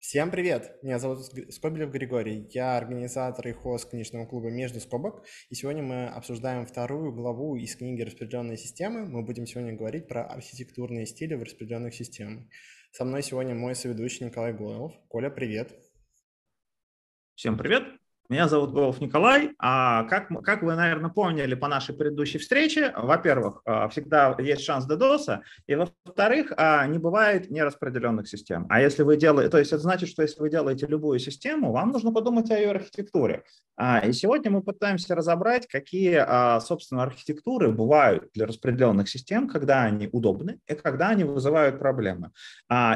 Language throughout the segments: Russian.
Всем привет! Меня зовут Скобелев Григорий. Я организатор и хост книжного клуба «Между скобок». И сегодня мы обсуждаем вторую главу из книги «Распределенные системы». Мы будем сегодня говорить про архитектурные стили в распределенных системах. Со мной сегодня мой соведущий Николай Гойлов. Коля, привет! Всем привет! Меня зовут Голов Николай. А как, как вы, наверное, поняли по нашей предыдущей встрече, во-первых, а, всегда есть шанс DDoS, и во-вторых, а, не бывает нераспределенных систем. А если вы делаете, то есть это значит, что если вы делаете любую систему, вам нужно подумать о ее архитектуре. А, и сегодня мы пытаемся разобрать, какие, собственно, архитектуры бывают для распределенных систем, когда они удобны и когда они вызывают проблемы.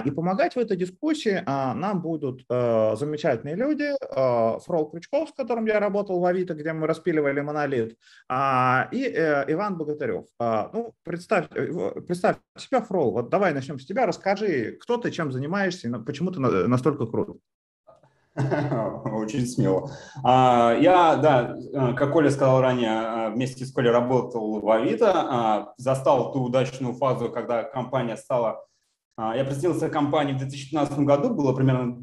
И помогать в этой дискуссии нам будут замечательные люди, Фрол Крючков, Петров, с которым я работал в Авито, где мы распиливали монолит, а, и э, Иван Богатырев. А, ну, представь, э, представь себя, Фрол, вот давай начнем с тебя, расскажи, кто ты, чем занимаешься, почему ты настолько крут. Очень смело. А, я, да, э, как Коля сказал ранее, вместе с Колей работал в Авито, застал ту удачную фазу, когда компания стала... Я присоединился к компании в 2015 году, было примерно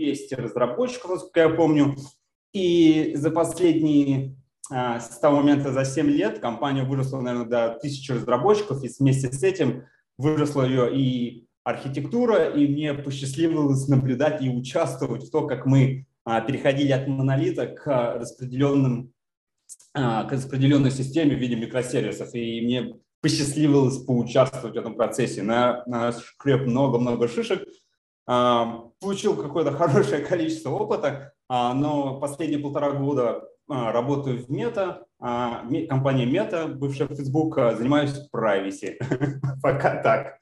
200 разработчиков, насколько я помню. И за последние, а, с того момента за 7 лет компания выросла, наверное, до 1000 разработчиков, и вместе с этим выросла ее и архитектура, и мне посчастливилось наблюдать и участвовать в том, как мы а, переходили от монолита к распределенным а, к распределенной системе в виде микросервисов. И мне посчастливилось поучаствовать в этом процессе. На, на шкреп много-много шишек, получил какое-то хорошее количество опыта, а, но последние полтора года а, работаю в Мета, компания Мета, бывшая Facebook, занимаюсь privacy. Пока так.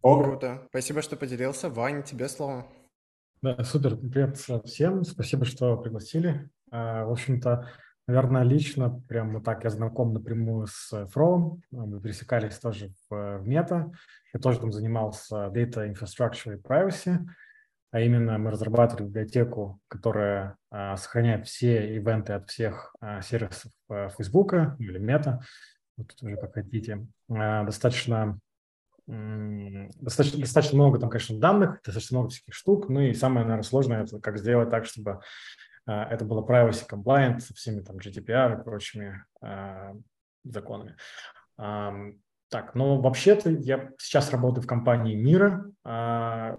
Круто. Спасибо, что поделился. Вань, тебе слово. Да, супер. Привет всем. Спасибо, что пригласили. В общем-то, наверное, лично, прям вот так я знаком напрямую с Фролом. Мы пересекались тоже в, в Мета. Я тоже там занимался Data Infrastructure и Privacy, а именно мы разрабатывали библиотеку, которая а, сохраняет все ивенты от всех а, сервисов а, Facebook или Meta, вот уже как хотите. А, достаточно, достаточно, достаточно много там, конечно, данных, достаточно много всяких штук, ну и самое, наверное, сложное – это как сделать так, чтобы это было privacy compliant со всеми там GDPR и прочими а, законами. Так, ну вообще-то я сейчас работаю в компании Мира. А,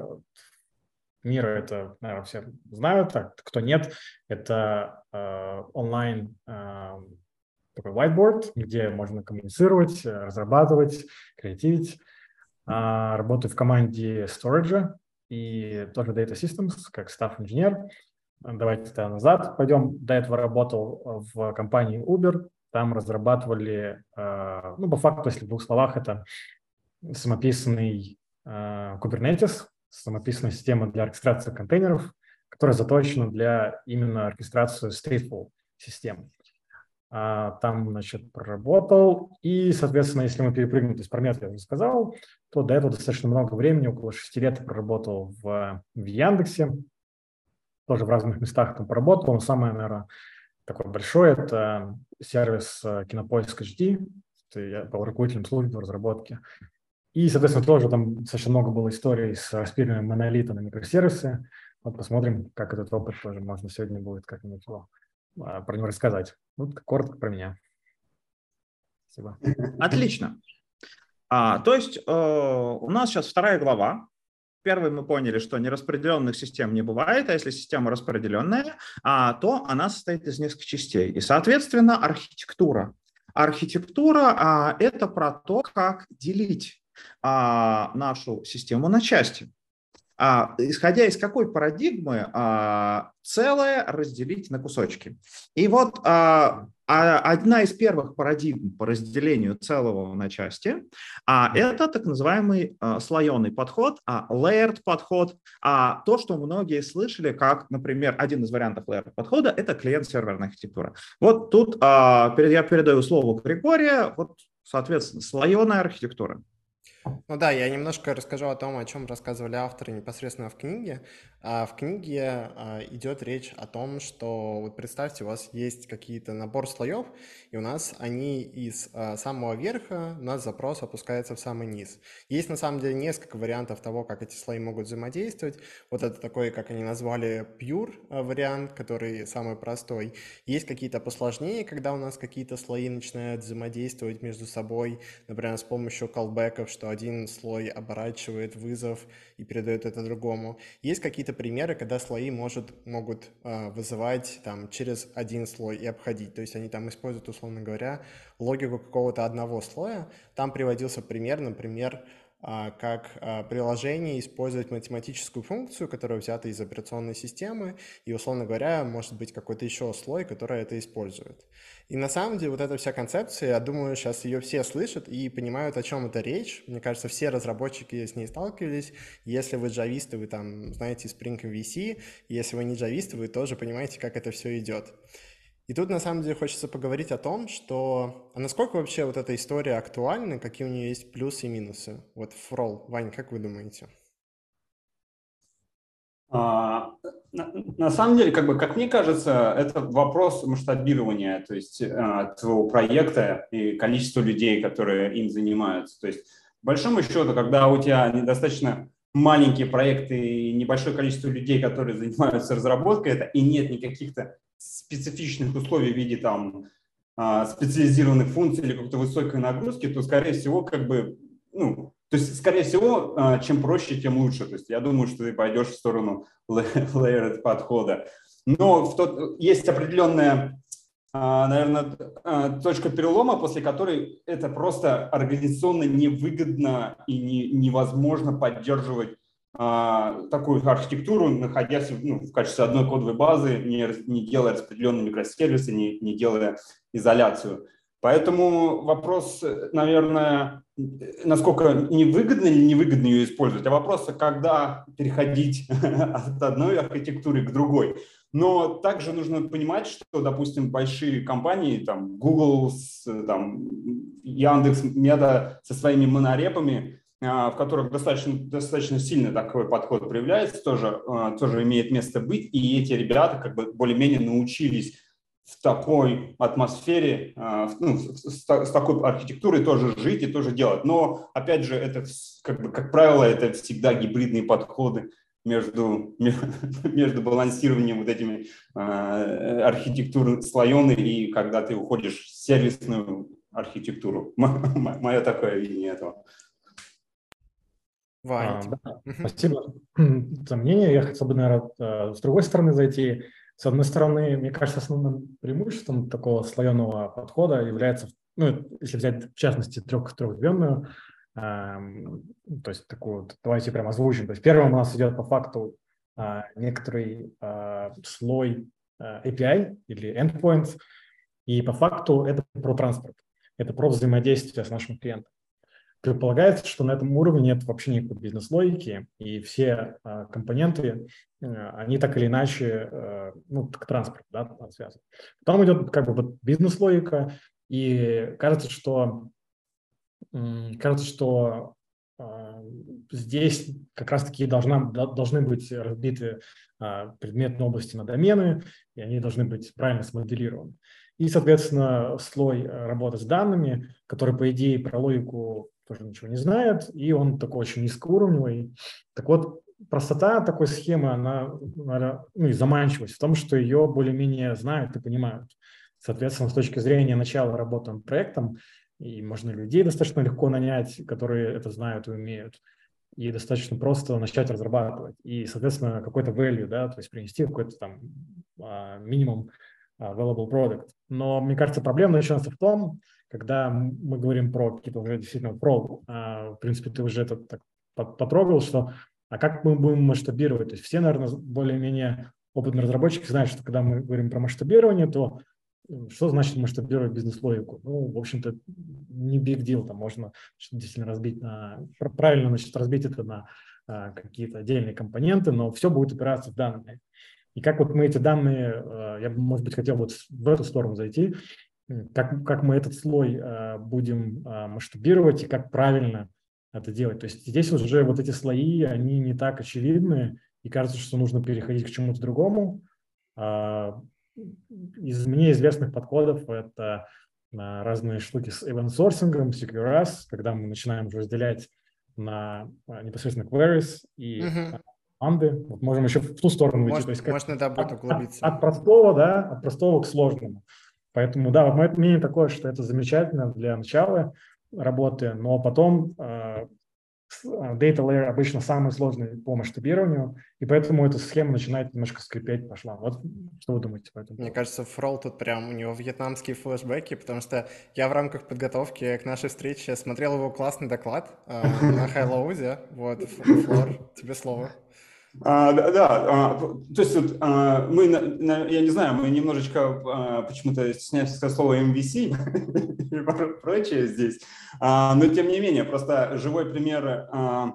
Мира это, наверное, все знают, так, кто нет, это онлайн такой whiteboard, где можно коммуницировать, разрабатывать, креативить. Работаю в команде Storage и тоже Data Systems, как staff-инженер. Давайте тогда назад пойдем. До этого работал в компании Uber, там разрабатывали, э, ну, по факту, если в двух словах, это самописный э, Kubernetes, самописная система для оркестрации контейнеров, которая заточена для именно оркестрации stateful систем. А, там, значит, проработал. И, соответственно, если мы перепрыгнем, то есть про метод я уже сказал, то до этого достаточно много времени, около шести лет проработал в, в Яндексе, тоже в разных местах там поработал, но самое, наверное, такой большой, это сервис э, Кинопоиск HD, я был руководителем службы разработки. И, соответственно, тоже там достаточно много было историй с распиливанием монолита на микросервисы. Вот посмотрим, как этот опыт тоже можно сегодня будет как-нибудь а, про него рассказать. Вот коротко про меня. Спасибо. Отлично. А, то есть э, у нас сейчас вторая глава, Первый мы поняли, что нераспределенных систем не бывает, а если система распределенная, а, то она состоит из нескольких частей. И, соответственно, архитектура. Архитектура а, – это про то, как делить а, нашу систему на части. А, исходя из какой парадигмы а, целое разделить на кусочки. И вот а, а одна из первых парадигм по разделению целого на части а, это так называемый а, слоеный подход, а, layered подход, а, то, что многие слышали, как, например, один из вариантов layered подхода – это клиент-серверная архитектура. Вот тут а, я передаю слово Григория, вот, соответственно, слоеная архитектура. Ну да, я немножко расскажу о том, о чем рассказывали авторы непосредственно в книге. А в книге а, идет речь о том, что вот представьте, у вас есть какие-то набор слоев, и у нас они из а, самого верха, у нас запрос опускается в самый низ. Есть на самом деле несколько вариантов того, как эти слои могут взаимодействовать. Вот это такой, как они назвали, pure вариант, который самый простой. Есть какие-то посложнее, когда у нас какие-то слои начинают взаимодействовать между собой, например, с помощью колбеков, что один слой оборачивает вызов и передает это другому. Есть какие-то примеры, когда слои может, могут э, вызывать там, через один слой и обходить. То есть они там используют, условно говоря, логику какого-то одного слоя. Там приводился пример, например, а, как а, приложение использовать математическую функцию, которая взята из операционной системы, и, условно говоря, может быть какой-то еще слой, который это использует. И на самом деле вот эта вся концепция, я думаю, сейчас ее все слышат и понимают, о чем это речь. Мне кажется, все разработчики с ней сталкивались. Если вы джависты, вы там знаете Spring MVC, если вы не джависты, вы тоже понимаете, как это все идет. И тут на самом деле хочется поговорить о том, что а насколько вообще вот эта история актуальна, какие у нее есть плюсы и минусы. Вот Фрол, Вань, как вы думаете? А, на, на самом деле, как бы, как мне кажется, это вопрос масштабирования, то есть а, твоего проекта и количества людей, которые им занимаются. То есть, по большому счету, когда у тебя недостаточно маленькие проекты и небольшое количество людей, которые занимаются разработкой, это и нет никаких-то специфичных условий в виде там а, специализированных функций или какой-то высокой нагрузки, то, скорее всего, как бы, ну, то есть, скорее всего, а, чем проще, тем лучше. То есть, я думаю, что ты пойдешь в сторону layered подхода. Но в тот, есть определенная, а, наверное, точка перелома, после которой это просто организационно невыгодно и не, невозможно поддерживать а, такую архитектуру, находясь ну, в качестве одной кодовой базы, не, не делая распределенные микросервисы, не, не делая изоляцию. Поэтому вопрос, наверное, насколько невыгодно или невыгодно ее использовать, а вопрос, когда переходить от одной архитектуры к другой. Но также нужно понимать, что, допустим, большие компании, там, Google, там, Яндекс, Мета со своими монорепами, а, в которых достаточно, достаточно сильно такой подход проявляется, тоже, а, тоже имеет место быть, и эти ребята как бы более-менее научились в такой атмосфере, а, ну, с, с такой архитектурой тоже жить и тоже делать. Но, опять же, это, как, бы, как правило, это всегда гибридные подходы между, между балансированием вот этими э, архитектур слоеной и когда ты уходишь в сервисную архитектуру. Мое такое видение этого. Вань. А, спасибо за мнение. Я хотел бы, наверное, э, с другой стороны зайти. С одной стороны, мне кажется, основным преимуществом такого слоеного подхода является, ну, если взять в частности трех, трехдневную, э, то есть такую, давайте прямо озвучим. То есть первым у нас идет по факту э, некоторый э, слой э, API или endpoint, и по факту это про транспорт, это про взаимодействие с нашим клиентом предполагается, что на этом уровне нет вообще никакой бизнес-логики, и все э, компоненты, э, они так или иначе, э, ну, к транспорту, да, связаны. Потом идет как бы вот бизнес-логика, и кажется, что, э, кажется, что э, здесь как раз-таки должна, должны быть разбиты э, предметные области на домены, и они должны быть правильно смоделированы. И, соответственно, слой работы с данными, который, по идее, про логику тоже ничего не знает, и он такой очень низкоуровневый. Так вот, простота такой схемы, она, наверное, ну и заманчивость в том, что ее более-менее знают и понимают. Соответственно, с точки зрения начала работы над проектом, и можно людей достаточно легко нанять, которые это знают и умеют, и достаточно просто начать разрабатывать. И, соответственно, какой-то value, да, то есть принести какой-то там а, минимум а, available product. Но, мне кажется, проблема начинается в том, когда мы говорим про какие-то уже действительно про, а, в принципе, ты уже это так потрогал, что а как мы будем масштабировать? То есть все, наверное, более-менее опытные разработчики знают, что когда мы говорим про масштабирование, то что значит масштабировать бизнес-логику? Ну, в общем-то, не big deal, там можно действительно разбить на, правильно, значит, разбить это на а, какие-то отдельные компоненты, но все будет опираться в данные. И как вот мы эти данные, а, я может быть, хотел вот в эту сторону зайти, как, как мы этот слой э, будем э, масштабировать и как правильно это делать. То есть здесь уже вот эти слои, они не так очевидны, и кажется, что нужно переходить к чему-то другому. А, из мне известных подходов это а, разные штуки с event-сорсингом, CQRS, когда мы начинаем уже разделять на непосредственно queries и uh-huh. команды. Вот можем еще в ту сторону уйти. то есть как можно, да, будет углубиться. От, от простого, да, от простого к сложному. Поэтому, да, мое мнение такое, что это замечательно для начала работы, но потом а, data layer обычно самый сложный по масштабированию, и поэтому эта схема начинает немножко скрипеть, пошла. Вот что вы думаете по этому? Мне кажется, Фрол тут прям у него вьетнамские флешбеки, потому что я в рамках подготовки к нашей встрече смотрел его классный доклад э, на Хайлоузе. Вот, Флор, тебе слово. А, да, да а, то есть вот, а, мы, на, я не знаю, мы немножечко а, почему-то стесняемся слово MVC и прочее здесь, а, но тем не менее, просто живой пример а,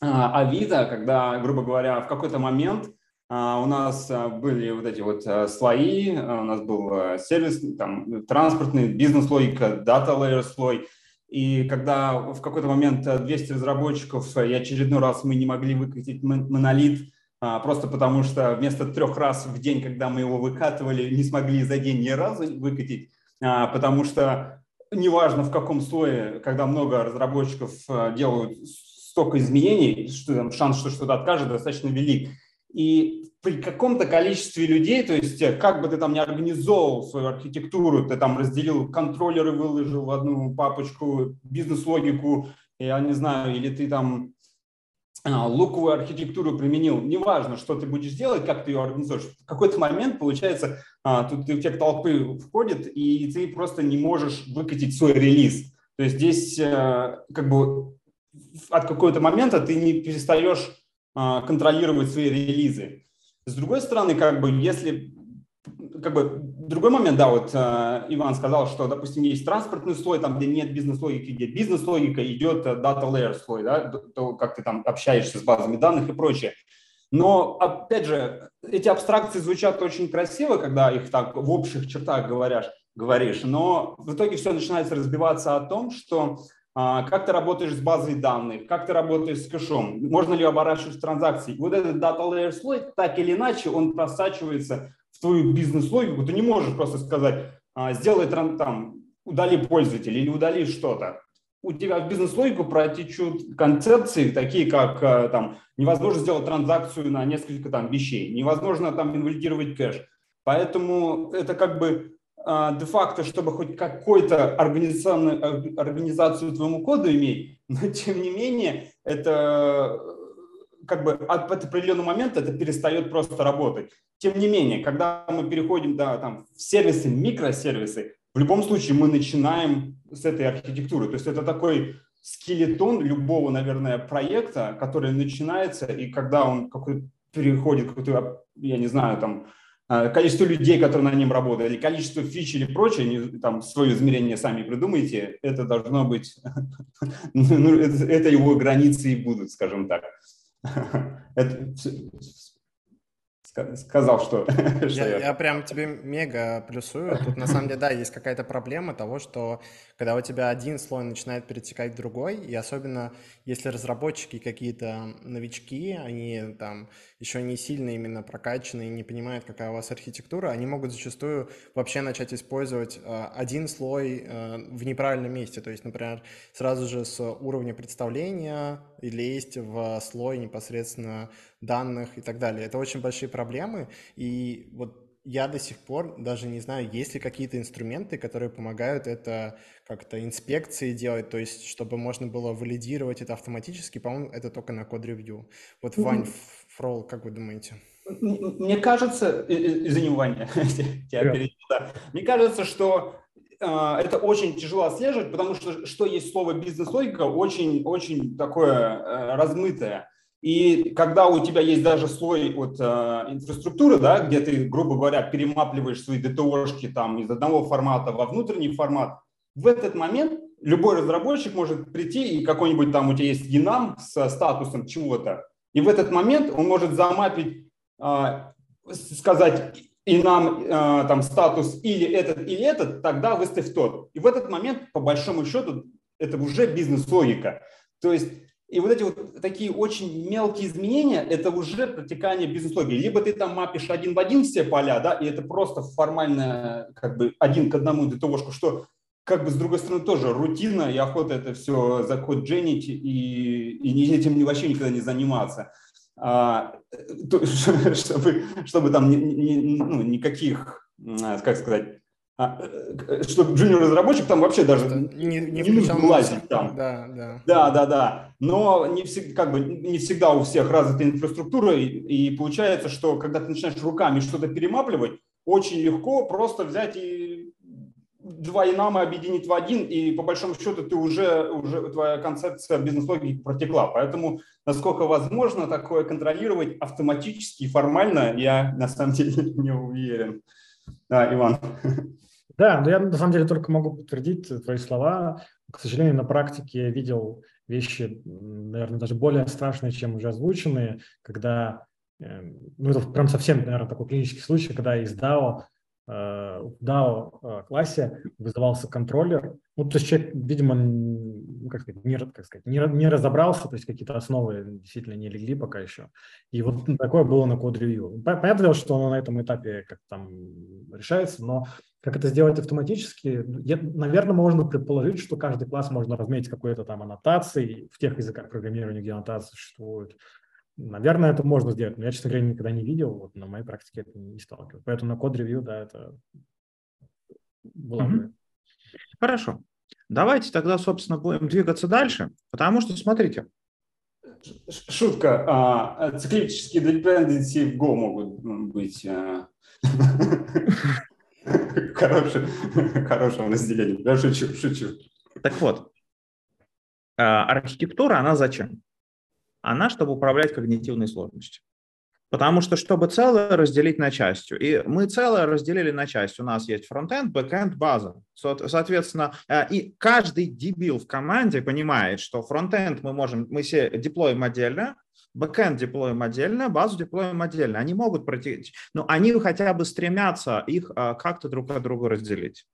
а, Авито, когда, грубо говоря, в какой-то момент а, у нас были вот эти вот слои, у нас был сервис, там, транспортный, бизнес-логика, дата-лейер слой – и когда в какой-то момент 200 разработчиков и очередной раз мы не могли выкатить монолит, а, просто потому что вместо трех раз в день, когда мы его выкатывали, не смогли за день ни разу выкатить, а, потому что неважно в каком слое, когда много разработчиков а, делают столько изменений, что там шанс, что что-то откажет, достаточно велик. И при каком-то количестве людей, то есть э, как бы ты там не организовал свою архитектуру, ты там разделил контроллеры, выложил в одну папочку, бизнес-логику, я не знаю, или ты там а, луковую архитектуру применил, неважно, что ты будешь делать, как ты ее организуешь, в какой-то момент, получается, а, тут эффект толпы входит, и ты просто не можешь выкатить свой релиз. То есть здесь э, как бы от какого-то момента ты не перестаешь а, контролировать свои релизы. С другой стороны, как бы, если как бы другой момент, да, вот э, Иван сказал, что, допустим, есть транспортный слой, там, где нет бизнес-логики, где бизнес-логика, идет э, data layer слой, да, то, как ты там общаешься с базами данных и прочее. Но, опять же, эти абстракции звучат очень красиво, когда их так в общих чертах говоришь, говоришь, но в итоге все начинается разбиваться о том, что как ты работаешь с базой данных, как ты работаешь с кэшом, можно ли оборачивать транзакции. Вот этот data layer слой, так или иначе, он просачивается в твою бизнес-логику. Ты не можешь просто сказать, а, сделай там, удали пользователя или удали что-то. У тебя в бизнес-логику протечут концепции, такие как а, там, невозможно сделать транзакцию на несколько там, вещей, невозможно там инвалидировать кэш. Поэтому это как бы а, де-факто, чтобы хоть какую-то организационную организацию твоему коду иметь, но тем не менее это как бы от определенного момента это перестает просто работать. Тем не менее, когда мы переходим да, там, в сервисы, микросервисы, в любом случае мы начинаем с этой архитектуры. То есть это такой скелетон любого, наверное, проекта, который начинается, и когда он какой переходит какой-то, я не знаю, там, а, количество людей, которые на нем работали, количество фич или прочее, не, там свое измерение сами придумайте, это должно быть, ну, это, это его границы и будут, скажем так. Это сказал, что... я, я... я прям тебе мега плюсую. Тут на самом деле, да, есть какая-то проблема того, что когда у тебя один слой начинает перетекать в другой, и особенно если разработчики какие-то новички, они там еще не сильно именно прокачаны и не понимают, какая у вас архитектура, они могут зачастую вообще начать использовать э, один слой э, в неправильном месте. То есть, например, сразу же с уровня представления лезть в слой непосредственно данных и так далее. Это очень большие проблемы, и вот я до сих пор даже не знаю, есть ли какие-то инструменты, которые помогают это как-то инспекции делать, то есть чтобы можно было валидировать это автоматически, по-моему, это только на код ревью. Вот, Вань, Фрол, как вы думаете? Мне кажется, извини, Ваня, тебя да. Мне кажется, что э, это очень тяжело отслеживать, потому что что есть слово бизнес-логика, очень-очень такое э, размытое. И когда у тебя есть даже слой вот, э, инфраструктуры, да, где ты, грубо говоря, перемапливаешь свои ДТОшки там, из одного формата во внутренний формат, в этот момент любой разработчик может прийти и какой-нибудь там у тебя есть генам с статусом чего-то, и в этот момент он может замапить, э, сказать и нам э, там статус или этот, или этот, тогда выставь тот. И в этот момент, по большому счету, это уже бизнес-логика. То есть и вот эти вот такие очень мелкие изменения, это уже протекание бизнес-логики. Либо ты там мапишь один в один все поля, да, и это просто формально как бы один к одному ДТОшку, что как бы с другой стороны тоже рутина и охота это все закодженить и, и этим вообще никогда не заниматься. А, то, чтобы, чтобы там ни, ни, ну, никаких, как сказать, а, э, что джуниор-разработчик там вообще даже не, не, не нужно лазить там. Да, да. Да, да, да. Но не всегда, как бы, не всегда у всех развита инфраструктура, и, и получается, что когда ты начинаешь руками что-то перемапливать, очень легко просто взять и два инама объединить в один, и по большому счету ты уже, уже твоя концепция бизнес-логики протекла. Поэтому, насколько возможно такое контролировать автоматически и формально, я на самом деле не уверен. Да, Иван. Да, но я на самом деле только могу подтвердить твои слова. К сожалению, на практике я видел вещи, наверное, даже более страшные, чем уже озвученные, когда, эм, ну это прям совсем, наверное, такой клинический случай, когда из DAO в DAO э, классе вызывался контроллер. Ну, то есть человек, видимо, ну, как сказать, не, как сказать, не, не разобрался, то есть какие-то основы действительно не легли пока еще. И вот такое было на код ревью. Понятно, что оно на этом этапе как там решается, но как это сделать автоматически? Я, наверное, можно предположить, что каждый класс можно разметить какой-то там аннотацией в тех языках программирования, где аннотации существуют. Наверное, это можно сделать, но я, честно говоря, никогда не видел, вот на моей практике это не сталкивался. Поэтому на код-ревью, да, это было бы. Хорошо. Давайте тогда, собственно, будем двигаться дальше, потому что, смотрите. Шутка. А, циклические dependency в Go могут быть а, хорошим, хорошим разделением. Я шучу, шучу. Так вот, а, архитектура, она зачем? Она чтобы управлять когнитивной сложностью. Потому что, чтобы целое разделить на части, и мы целое разделили на части. У нас есть фронтенд, бэкенд, база. Соответственно, э, и каждый дебил в команде понимает, что фронтенд мы можем, мы все деплоим отдельно, бэкенд деплоим отдельно, базу деплоим отдельно. Они могут пройти, но они хотя бы стремятся их э, как-то друг от друга разделить.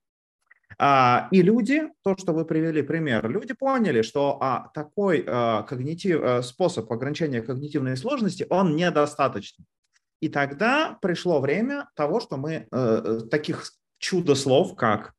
А, и люди, то, что вы привели пример, люди поняли, что а, такой а, когнитив, а, способ ограничения когнитивной сложности, он недостаточный. И тогда пришло время того, что мы а, таких чудо-слов, как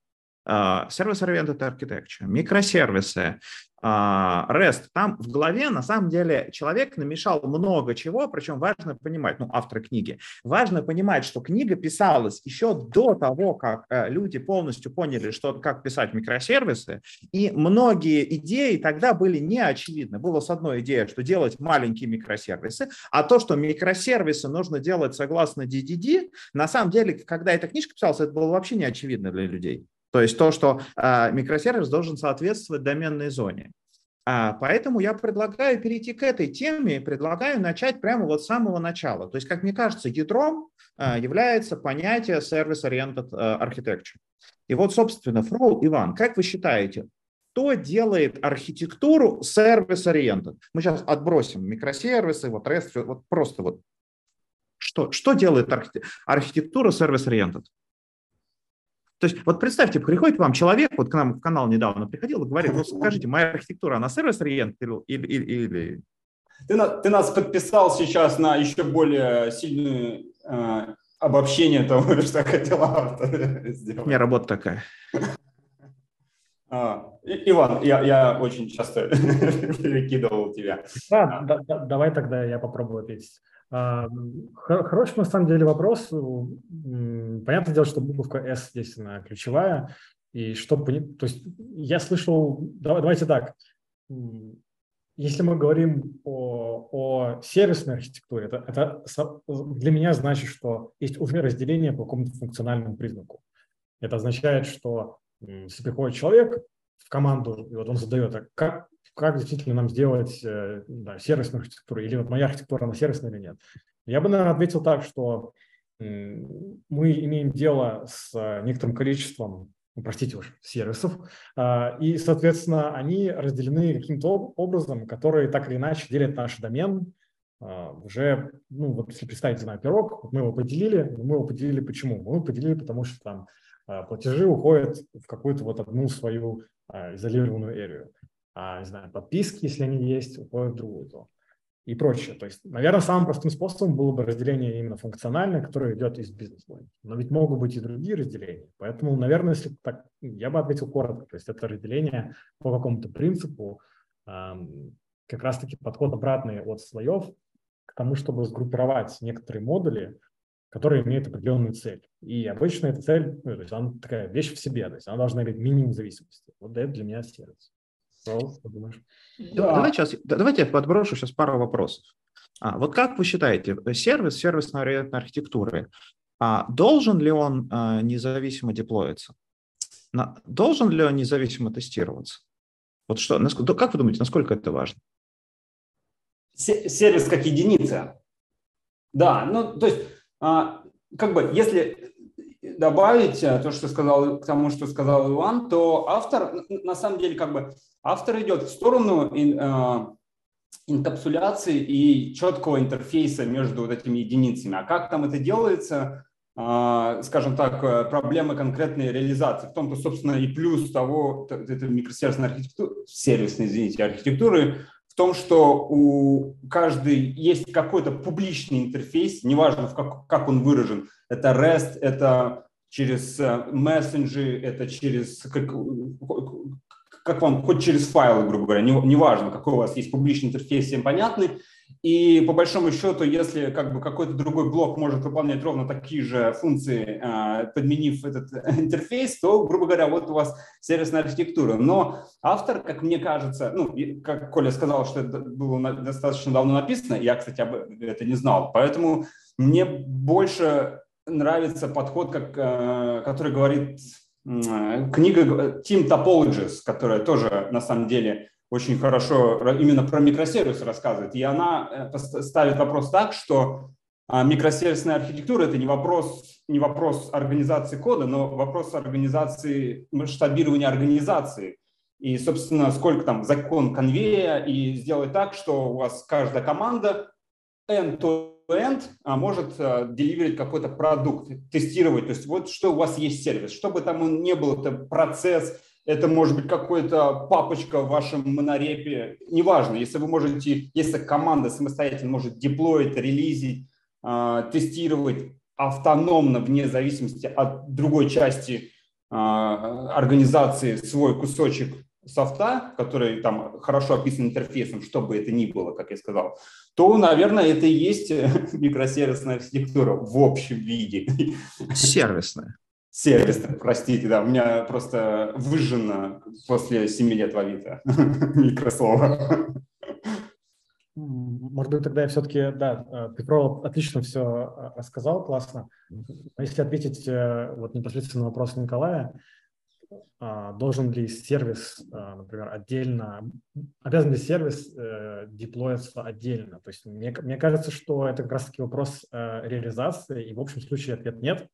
Service-Oriented Architecture, микросервисы, а, REST, там в голове на самом деле человек намешал много чего, причем важно понимать, ну, автор книги, важно понимать, что книга писалась еще до того, как э, люди полностью поняли, что, как писать микросервисы, и многие идеи тогда были не очевидны. Было с одной идеей, что делать маленькие микросервисы, а то, что микросервисы нужно делать согласно DDD, на самом деле, когда эта книжка писалась, это было вообще не очевидно для людей. То есть то, что э, микросервис должен соответствовать доменной зоне. А, поэтому я предлагаю перейти к этой теме, предлагаю начать прямо вот с самого начала. То есть, как мне кажется, ядром а, является понятие Service-Oriented а, Architecture. И вот, собственно, Фроу, Иван, как вы считаете, что делает архитектуру Service-Oriented? Мы сейчас отбросим микросервисы, вот REST, вот просто вот что, что делает архитектура Service-Oriented? То есть вот представьте, приходит вам человек, вот к нам в канал недавно приходил и говорит, ну скажите, моя архитектура, она сервис-ориент или, или, или... Ты, ты нас подписал сейчас на еще более сильное э, обобщение того, что хотел автор сделать. У меня работа такая. А, Иван, я, я очень часто перекидывал тебя. Да, да, да, давай тогда я попробую ответить. А, хороший на самом деле вопрос. Понятное дело, что буковка S здесь она ключевая. И что, то есть я слышал, давайте так, если мы говорим о, о сервисной архитектуре, это, это для меня значит, что есть уже разделение по какому-то функциональному признаку. Это означает, что если приходит человек в команду, и вот он задает, а как, как действительно нам сделать э, да, сервисную архитектуру, или вот моя архитектура, она сервисная или нет. Я бы, наверное, ответил так, что мы имеем дело с э, некоторым количеством, ну, простите уж, сервисов, а, и, соответственно, они разделены каким-то образом, который так или иначе делит наш домен, а, уже, ну, вот если представить, знаю, пирог, мы его поделили, мы его поделили почему? Мы его поделили, потому что там а, платежи уходят в какую-то вот одну свою изолированную эрию. А, не знаю, подписки, если они есть, уходят в другую зону и прочее. То есть, наверное, самым простым способом было бы разделение именно функциональное, которое идет из бизнес-логики. Но ведь могут быть и другие разделения. Поэтому, наверное, если так, я бы ответил коротко. То есть это разделение по какому-то принципу, эм, как раз-таки подход обратный от слоев к тому, чтобы сгруппировать некоторые модули, которые имеют определенную цель. И обычно эта цель, ну, то есть она такая вещь в себе, то есть она должна иметь минимум зависимости. Вот это для меня сервис. Да. Давай сейчас, давайте я подброшу сейчас пару вопросов. А, вот как вы считаете, сервис, сервисная архитектуры, а, должен ли он а, независимо деплоиться? На, должен ли он независимо тестироваться? Вот что, насколько, как вы думаете, насколько это важно? Сервис как единица. Да, ну то есть а, как бы если добавить э, то, что сказал, к тому, что сказал Иван, то автор, на самом деле, как бы автор идет в сторону э, инкапсуляции и четкого интерфейса между вот этими единицами. А как там это делается, э, скажем так, проблемы конкретной реализации. В том-то, собственно, и плюс того, это микросервисной архитектуры, сервисной, извините, архитектуры, в том, что у каждой есть какой-то публичный интерфейс, неважно, в как, как он выражен, это REST, это через э, мессенджи, это через, как, как вам, хоть через файлы, грубо говоря, неважно, не какой у вас есть публичный интерфейс, всем понятный. И по большому счету, если как бы какой-то другой блок может выполнять ровно такие же функции, э, подменив этот интерфейс, то, грубо говоря, вот у вас сервисная архитектура. Но автор, как мне кажется, ну, как Коля сказал, что это было достаточно давно написано, я, кстати, об этом не знал, поэтому мне больше нравится подход, как, э, который говорит книга Team Topologies, которая тоже на самом деле очень хорошо именно про микросервисы рассказывает. И она э, ставит вопрос так, что а, микросервисная архитектура – это не вопрос, не вопрос организации кода, но вопрос организации, масштабирования организации. И, собственно, сколько там закон конвея, и сделать так, что у вас каждая команда end-to end а может э, деливерить какой-то продукт, тестировать. То есть вот что у вас есть сервис. Чтобы там он не был, это процесс, это может быть какая-то папочка в вашем монорепе, неважно, если вы можете, если команда самостоятельно может деплоить, релизить, э, тестировать автономно, вне зависимости от другой части э, организации свой кусочек софта, который там хорошо описан интерфейсом, что бы это ни было, как я сказал, то, наверное, это и есть микросервисная архитектура в общем виде. Сервисная. Сервисная, простите, да, у меня просто выжжено после 7 лет в Авито микрослова. Может быть, тогда я все-таки, да, э, Петров отлично все э, рассказал, классно. Но если ответить э, вот непосредственно на вопрос Николая, должен ли сервис, а, например, отдельно, обязан ли сервис э, деплоиться отдельно? То есть мне, мне кажется, что это как раз-таки вопрос э, реализации, и в общем случае ответ нет.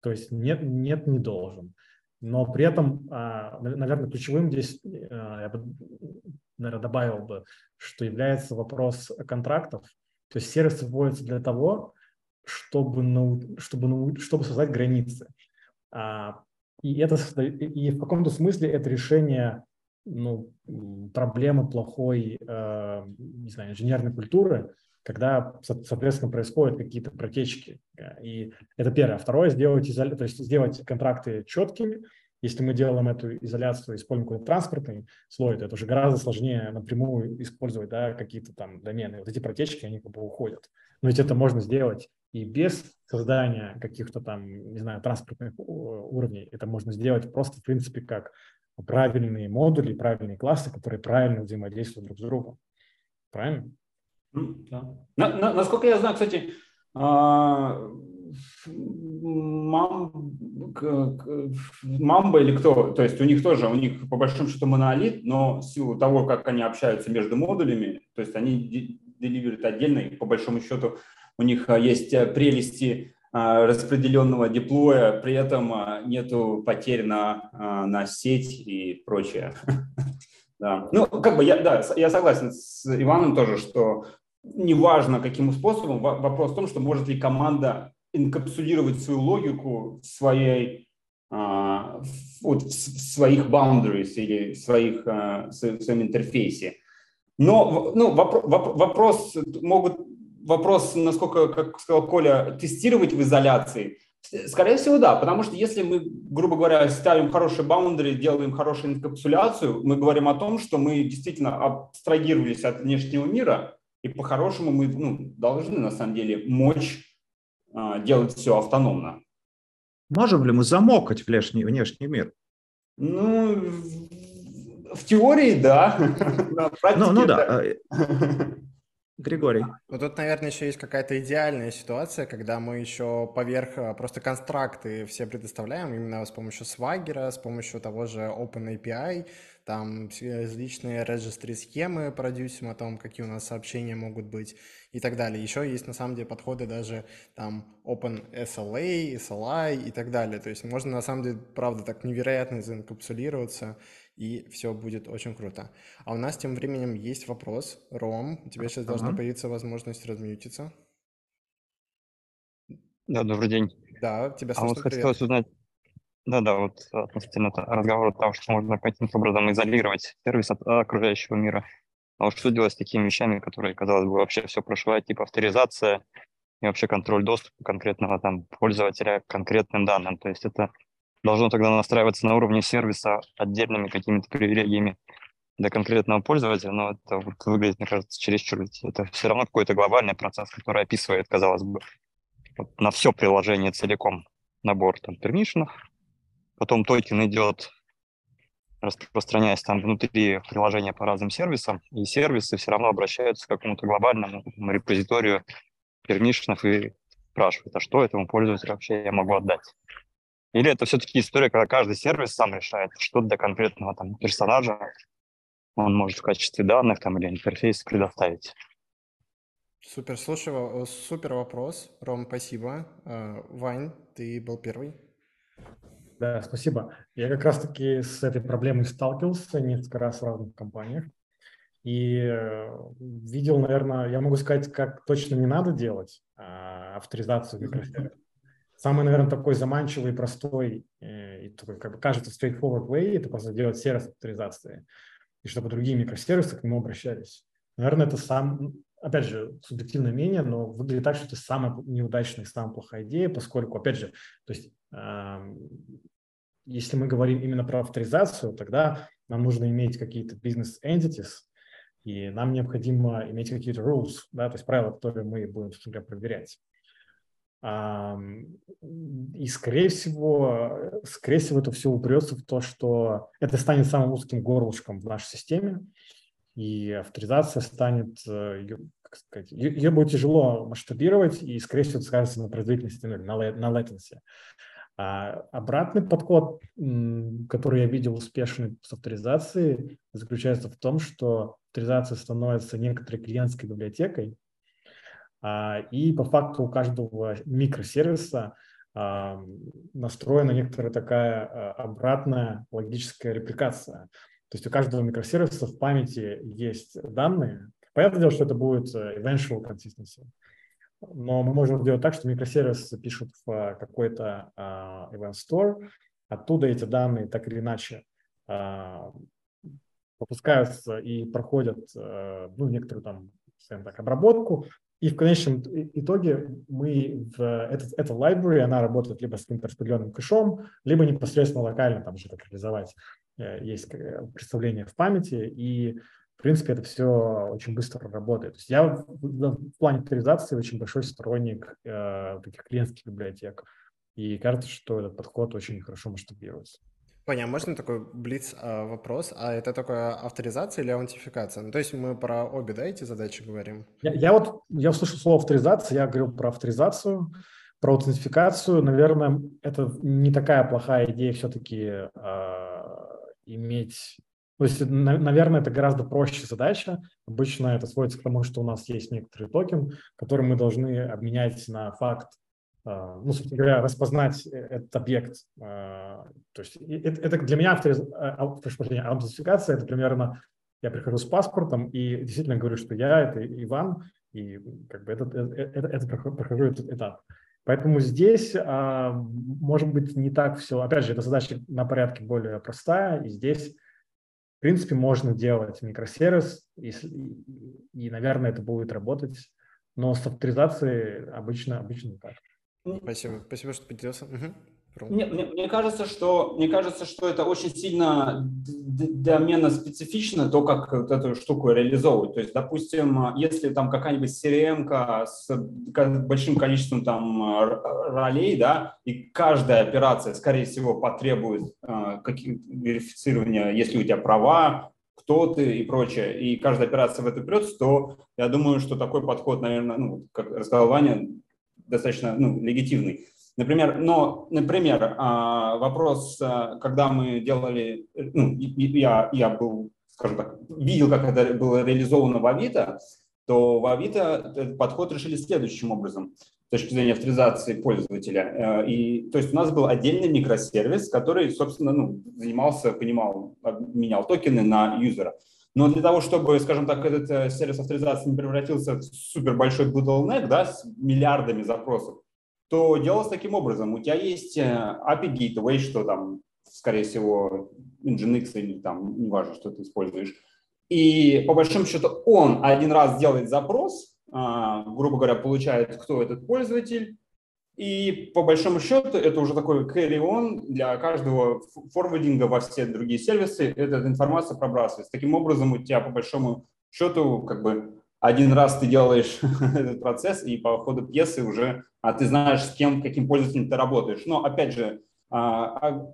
То есть нет, нет, не должен. Но при этом, а, наверное, ключевым здесь, э, я бы, наверное, добавил бы, что является вопрос контрактов. То есть сервис вводится для того, чтобы, чтобы, чтобы создать границы. И, это, и в каком-то смысле это решение ну, проблемы плохой, э, не знаю, инженерной культуры, когда, соответственно, происходят какие-то протечки. И это первое. Второе, сделать, изоля... то есть сделать контракты четкими. Если мы делаем эту изоляцию, используем какой-то транспортный слой, то это уже гораздо сложнее напрямую использовать да, какие-то там домены. Вот эти протечки, они как бы уходят. Но ведь это можно сделать и без создания каких-то там, не знаю, транспортных уровней. Это можно сделать просто, в принципе, как правильные модули, правильные классы, которые правильно взаимодействуют друг с другом. Правильно? Да. На, на, насколько я знаю, кстати, а, мам, Мамба или кто, то есть у них тоже, у них по большому счету монолит, но в силу того, как они общаются между модулями, то есть они деливерят отдельно, и по большому счету у них а, есть э, прелести а, распределенного деплоя, при этом а, нету потерь на, на сеть и прочее. Да. Ну, как бы я, да, я согласен с Иваном тоже, что неважно каким способом, вопрос в том, что может ли команда инкапсулировать свою логику в своей вот в своих boundaries или в, своих, в своем интерфейсе. Но ну, вопрос, могут, вопрос, насколько, как сказал Коля, тестировать в изоляции. Скорее всего, да, потому что если мы, грубо говоря, ставим хорошие баундери, делаем хорошую инкапсуляцию, мы говорим о том, что мы действительно абстрагировались от внешнего мира, и по-хорошему мы ну, должны, на самом деле, мочь а, делать все автономно. Можем ли мы замокать внешний, внешний мир? Ну, в теории, да. Ну, ну да. Григорий. Ну тут, наверное, еще есть какая-то идеальная ситуация, когда мы еще поверх э, просто констракты все предоставляем именно с помощью Swagger, с помощью того же OpenAPI, там различные registry схемы продюсим о том, какие у нас сообщения могут быть и так далее. Еще есть на самом деле подходы даже там OpenSLA, SLI и так далее. То есть можно на самом деле, правда, так невероятно заинкапсулироваться и все будет очень круто. А у нас тем временем есть вопрос. Ром, у тебя сейчас ага. должна появиться возможность размьютиться. Да, добрый день. Да, тебя слышно, А вот хотелось узнать, да-да, вот относительно разговора того, что можно каким-то образом изолировать сервис от окружающего мира. А вот что делать с такими вещами, которые, казалось бы, вообще все прошивают, типа авторизация и вообще контроль доступа конкретного там пользователя к конкретным данным. То есть это должно тогда настраиваться на уровне сервиса отдельными какими-то привилегиями для конкретного пользователя, но это вот выглядит, мне кажется, чересчур. Это все равно какой-то глобальный процесс, который описывает, казалось бы, вот на все приложение целиком набор там пермишенов. Потом токен идет, распространяясь там внутри приложения по разным сервисам, и сервисы все равно обращаются к какому-то глобальному репозиторию пермишенов и спрашивают, а что этому пользователю вообще я могу отдать. Или это все-таки история, когда каждый сервис сам решает, что для конкретного там, персонажа он может в качестве данных там, или интерфейс предоставить. Супер, слушай, э, супер вопрос. Ром, спасибо. Э, Вань, ты был первый. Да, спасибо. Я как раз-таки с этой проблемой сталкивался несколько раз в разных компаниях. И э, видел, наверное, я могу сказать, как точно не надо делать а, авторизацию микросервисов. Самый, наверное, такой заманчивый, простой э, и такой, как бы кажется, straightforward way – это просто делать сервис авторизации, и чтобы другие микросервисы к нему обращались. Наверное, это сам, опять же, субъективное мнение, но выглядит так, что это самая неудачная и самая плохая идея, поскольку, опять же, то есть э, если мы говорим именно про авторизацию, тогда нам нужно иметь какие-то бизнес-entities, и нам необходимо иметь какие-то rules, да, то есть правила, которые мы будем, говоря, проверять. И, скорее всего, скорее всего, это все упрется в то, что это станет самым узким горлышком в нашей системе, и авторизация станет, э, как сказать, ее будет тяжело масштабировать, и, скорее всего, это скажется на производительности, на, на latency. А обратный подход, который я видел успешный с авторизацией, заключается в том, что авторизация становится некоторой клиентской библиотекой, и по факту у каждого микросервиса а, настроена некоторая такая а, обратная логическая репликация. То есть у каждого микросервиса в памяти есть данные. Понятное дело, что это будет э, eventual consistency. Но мы можем сделать так, что микросервис пишут в какой-то event store, оттуда эти данные так или иначе пропускаются и проходят э, ну, некоторую там, так, обработку, и в конечном итоге мы в этот, эта library, она работает либо с каким-то распределенным кэшом, либо непосредственно локально, там уже как реализовать. Э, есть представление в памяти, и в принципе это все очень быстро работает. То есть я в, в плане авторизации очень большой сторонник э, таких клиентских библиотек. И кажется, что этот подход очень хорошо масштабируется. Понятно, можно такой блиц а, вопрос? А это только авторизация или аутентификация? Ну, то есть мы про обе, да, эти задачи говорим? Я, я вот, я услышал слово авторизация, я говорил про авторизацию, про аутентификацию. Наверное, это не такая плохая идея все-таки э, иметь... То есть, на, наверное, это гораздо проще задача. Обычно это сводится к тому, что у нас есть некоторый токен, который мы должны обменять на факт а, ну, собственно говоря, распознать э, этот объект. А, то есть это, для меня авториз... А, аутентификация – это примерно я прихожу с паспортом и действительно говорю, что я – это Иван, и как бы этот, это, это, это прохожу этот этап. Поэтому здесь, а, может быть, не так все. Опять же, эта задача на порядке более простая, и здесь, в принципе, можно делать микросервис, и, и наверное, это будет работать, но с авторизацией обычно, обычно так. Спасибо, спасибо, что поделился. Угу. Мне, мне, мне, кажется, что, мне кажется, что это очень сильно доменно специфично, то, как вот эту штуку реализовывать. То есть, допустим, если там какая-нибудь CRM с большим количеством там ролей, да, и каждая операция, скорее всего, потребует э, верифицирования, если у тебя права, кто ты и прочее, и каждая операция в это прется, то я думаю, что такой подход, наверное, ну, как рассказал Ваня, достаточно ну, легитимный. Например, но, например, а, вопрос, а, когда мы делали, ну, я, я был, скажем так, видел, как это было реализовано в Авито, то в Авито этот подход решили следующим образом с точки зрения авторизации пользователя. Э, и, то есть у нас был отдельный микросервис, который, собственно, ну, занимался, понимал, менял токены на юзера. Но для того, чтобы, скажем так, этот э, сервис авторизации не превратился в супер большой bottleneck, да, с миллиардами запросов, то делалось таким образом. У тебя есть э, API Gateway, что там, скорее всего, Nginx или там, неважно, что ты используешь. И по большому счету он один раз делает запрос, а, грубо говоря, получает, кто этот пользователь, и по большому счету это уже такой carry-on для каждого форвардинга во все другие сервисы. Эта информация пробрасывается. Таким образом у тебя по большому счету как бы один раз ты делаешь этот процесс, и по ходу пьесы уже а ты знаешь, с кем, каким пользователем ты работаешь. Но, опять же, а, а,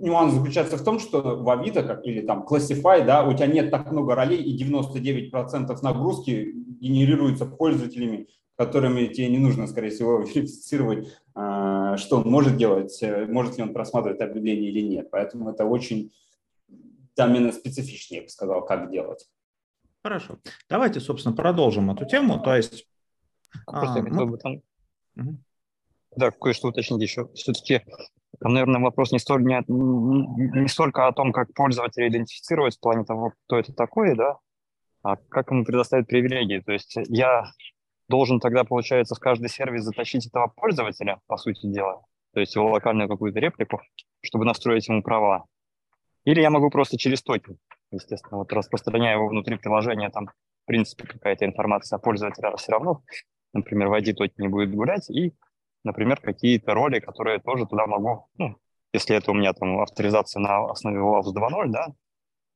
нюанс заключается в том, что в Авито как, или там Classify, да, у тебя нет так много ролей, и 99% нагрузки генерируются пользователями, которыми тебе не нужно, скорее всего, верифицировать, а, что он может делать, может ли он просматривать объявление или нет. Поэтому это очень доменно специфично, я бы сказал, как делать. Хорошо. Давайте, собственно, продолжим эту тему. То есть Просто а, хотел бы там... Да, кое-что уточнить еще. Все-таки там, наверное, вопрос не, столь, не, не столько о том, как пользователя идентифицировать в плане того, кто это такой, да, а как ему предоставить привилегии. То есть я должен тогда, получается, в каждый сервис затащить этого пользователя, по сути дела, то есть его локальную какую-то реплику, чтобы настроить ему права. Или я могу просто через токен, естественно, вот распространяя его внутри приложения, там, в принципе, какая-то информация о пользователе все равно например, в ID токен не будет гулять, и, например, какие-то роли, которые тоже туда могу, ну, если это у меня там авторизация на основе OAuth 2.0, да,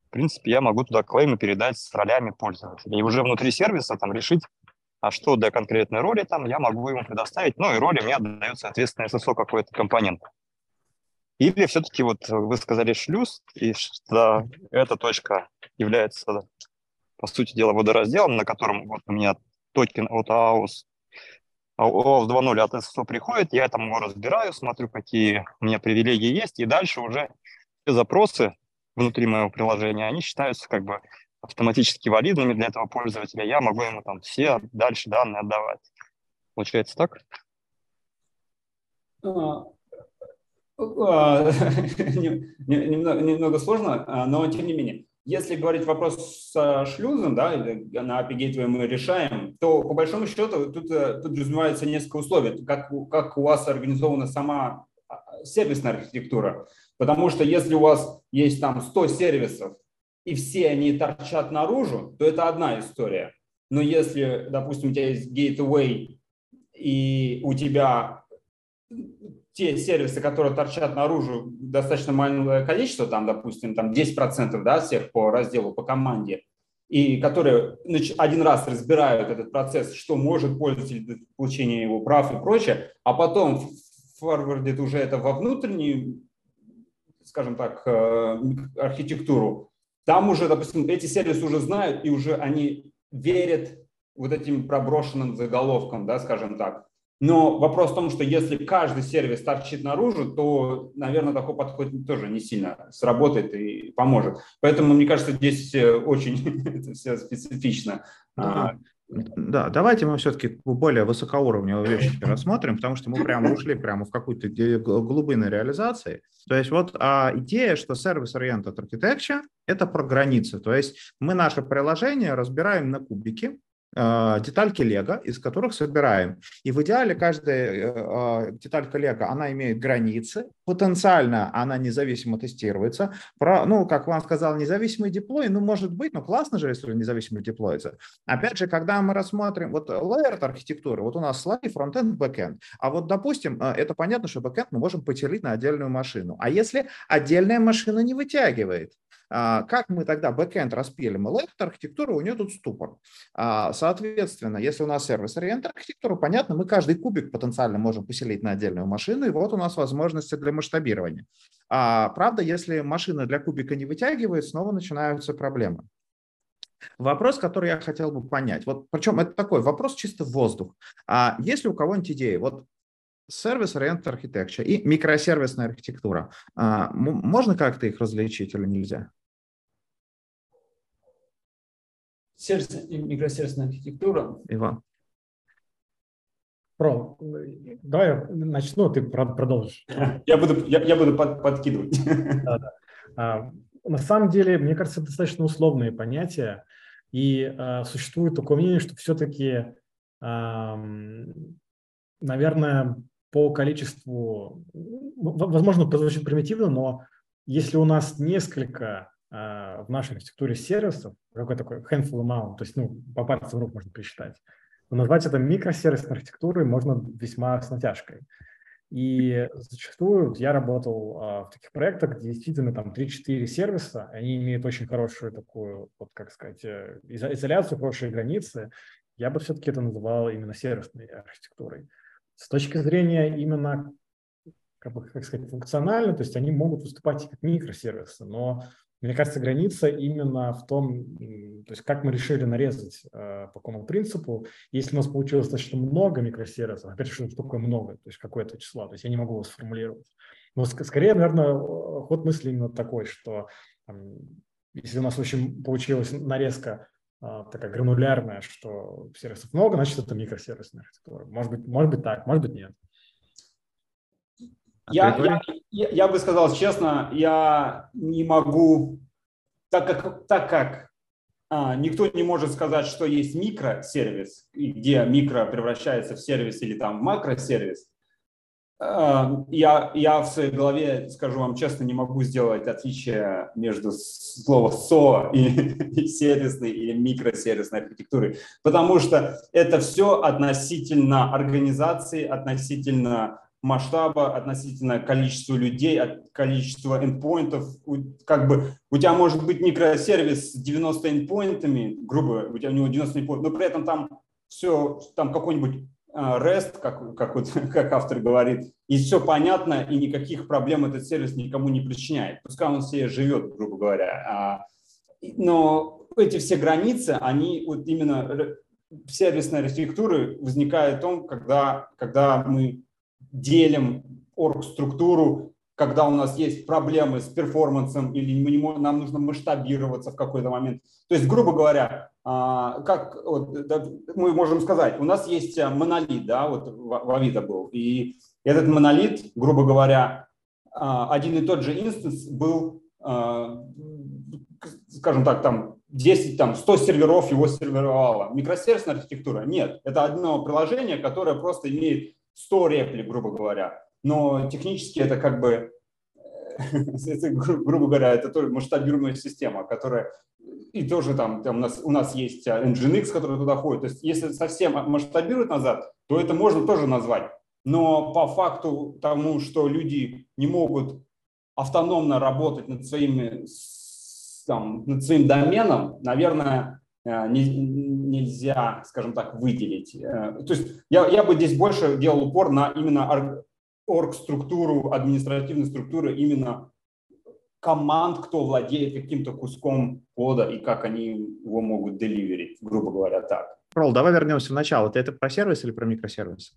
в принципе, я могу туда клеймы передать с ролями пользователя. И уже внутри сервиса там решить, а что для конкретной роли там я могу ему предоставить. Ну и роли мне отдает, соответственно, SSO какой-то компонент. Или все-таки вот вы сказали шлюз, и что эта точка является, по сути дела, водоразделом, на котором вот у меня токен от AUS, AUS 2.0 от SSO приходит, я там его разбираю, смотрю, какие у меня привилегии есть, и дальше уже все запросы внутри моего приложения, они считаются как бы автоматически валидными для этого пользователя. Я могу ему там все дальше данные отдавать. Получается так? А, а, немного сложно, а, но тем не менее. Если говорить вопрос с шлюзом, да, на API Gateway мы решаем, то по большому счету тут э, подразумевается несколько условий, как, как у вас организована сама сервисная архитектура. Потому что если у вас есть там 100 сервисов, и все они торчат наружу, то это одна история. Но если, допустим, у тебя есть gateway, и у тебя те сервисы, которые торчат наружу, достаточно маленькое количество, там, допустим, там 10% да, всех по разделу, по команде, и которые один раз разбирают этот процесс, что может пользователь для получения его прав и прочее, а потом форвардит уже это во внутреннюю, скажем так, э, архитектуру, там уже, допустим, эти сервисы уже знают, и уже они верят вот этим проброшенным заголовкам, да, скажем так. Но вопрос в том, что если каждый сервис торчит наружу, то, наверное, такой подход тоже не сильно сработает и поможет. Поэтому, мне кажется, здесь э, очень это все специфично. Да. Да, давайте мы все-таки более высокоуровневые вещи рассмотрим, потому что мы прямо ушли прямо в какую-то глубину реализации. То есть вот а, идея, что service-oriented architecture – это про границы. То есть мы наше приложение разбираем на кубики, детальки Лего, из которых собираем. И в идеале каждая э, э, деталька Лего, она имеет границы, потенциально она независимо тестируется. Про, ну, как вам сказал, независимый деплой, ну, может быть, но классно же, если независимый деплоится. Опять же, когда мы рассмотрим вот layered архитектуры, вот у нас слой, фронтенд, бэкенд. А вот, допустим, это понятно, что бэкенд мы можем поделить на отдельную машину. А если отдельная машина не вытягивает, как мы тогда бэкэнд распилим? Left архитектура, у нее тут ступор. А, соответственно, если у нас сервис-ориент архитектура, понятно, мы каждый кубик потенциально можем поселить на отдельную машину, и вот у нас возможности для масштабирования. А, правда, если машина для кубика не вытягивает, снова начинаются проблемы. Вопрос, который я хотел бы понять, вот причем это такой вопрос чисто в воздух. А есть ли у кого-нибудь идеи? Вот сервис-ориент архитектура и микросервисная архитектура. А, можно как-то их различить или нельзя? Сервис, микросервисная архитектура. Иван. Про, давай я начну, ты продолжишь. Я буду, я, я буду под, подкидывать. Да, да. А, на самом деле, мне кажется, это достаточно условные понятия, и а, существует такое мнение, что все-таки, а, наверное, по количеству, возможно, прозвучит примитивно, но если у нас несколько в нашей архитектуре сервисов, какой такой handful amount, то есть ну, по пальцам рук можно пересчитать, но назвать это микросервисной архитектурой можно весьма с натяжкой. И зачастую я работал а, в таких проектах, где действительно там 3-4 сервиса, они имеют очень хорошую такую, вот как сказать, э, изоляцию, хорошие границы. Я бы все-таки это называл именно сервисной архитектурой. С точки зрения именно, как, бы, как сказать, функционально, то есть они могут выступать как микросервисы, но мне кажется, граница именно в том, то есть как мы решили нарезать э, по какому принципу. Если у нас получилось достаточно много микросервисов, опять же, что такое много, то есть какое-то число, то есть я не могу его сформулировать. Но скорее, наверное, ход мысли именно такой, что если у нас очень получилась нарезка э, такая гранулярная, что сервисов много, значит, это микросервисная архитектура. Может быть, может быть так, может быть нет. Я, я, я, я бы сказал честно, я не могу, так как, так как а, никто не может сказать, что есть микросервис, где микро превращается в сервис или там в макросервис, а, я, я в своей голове, скажу вам честно, не могу сделать отличие между словом СО и, и сервисной или микросервисной архитектурой, потому что это все относительно организации, относительно масштаба, относительно количества людей, от количества эндпоинтов. Как бы у тебя может быть микросервис с 90 эндпоинтами, грубо, у тебя у него 90 эндпоинтов, но при этом там все, там какой-нибудь а, REST, как, как, вот, как автор говорит, и все понятно, и никаких проблем этот сервис никому не причиняет. Пускай он себе живет, грубо говоря. А, но эти все границы, они вот именно сервисной архитектуры возникают в том, когда, когда мы делим орг-структуру, когда у нас есть проблемы с перформансом или мы не можем, нам нужно масштабироваться в какой-то момент. То есть, грубо говоря, а, как вот, мы можем сказать, у нас есть а, монолит, да, вот в Авито был, и этот монолит, грубо говоря, а, один и тот же инстанс был, скажем так, там 10, там 100 серверов его сервировало. Микросервисная архитектура? Нет, это одно приложение, которое просто имеет 100 реплик, грубо говоря. Но технически это как бы, это, грубо говоря, это тоже масштабируемая система, которая и тоже там, там у, нас, у нас есть а, Nginx, который туда входит. То есть если совсем масштабировать назад, то это можно тоже назвать. Но по факту тому, что люди не могут автономно работать над, своими, там, над своим доменом, наверное, Э, нельзя, скажем так, выделить. Э, то есть я, я бы здесь больше делал упор на именно орг-структуру, административную структуру именно команд, кто владеет каким-то куском кода и как они его могут деливерить, грубо говоря, так. Ролл, давай вернемся в начало. Ты это про сервис или про микросервис?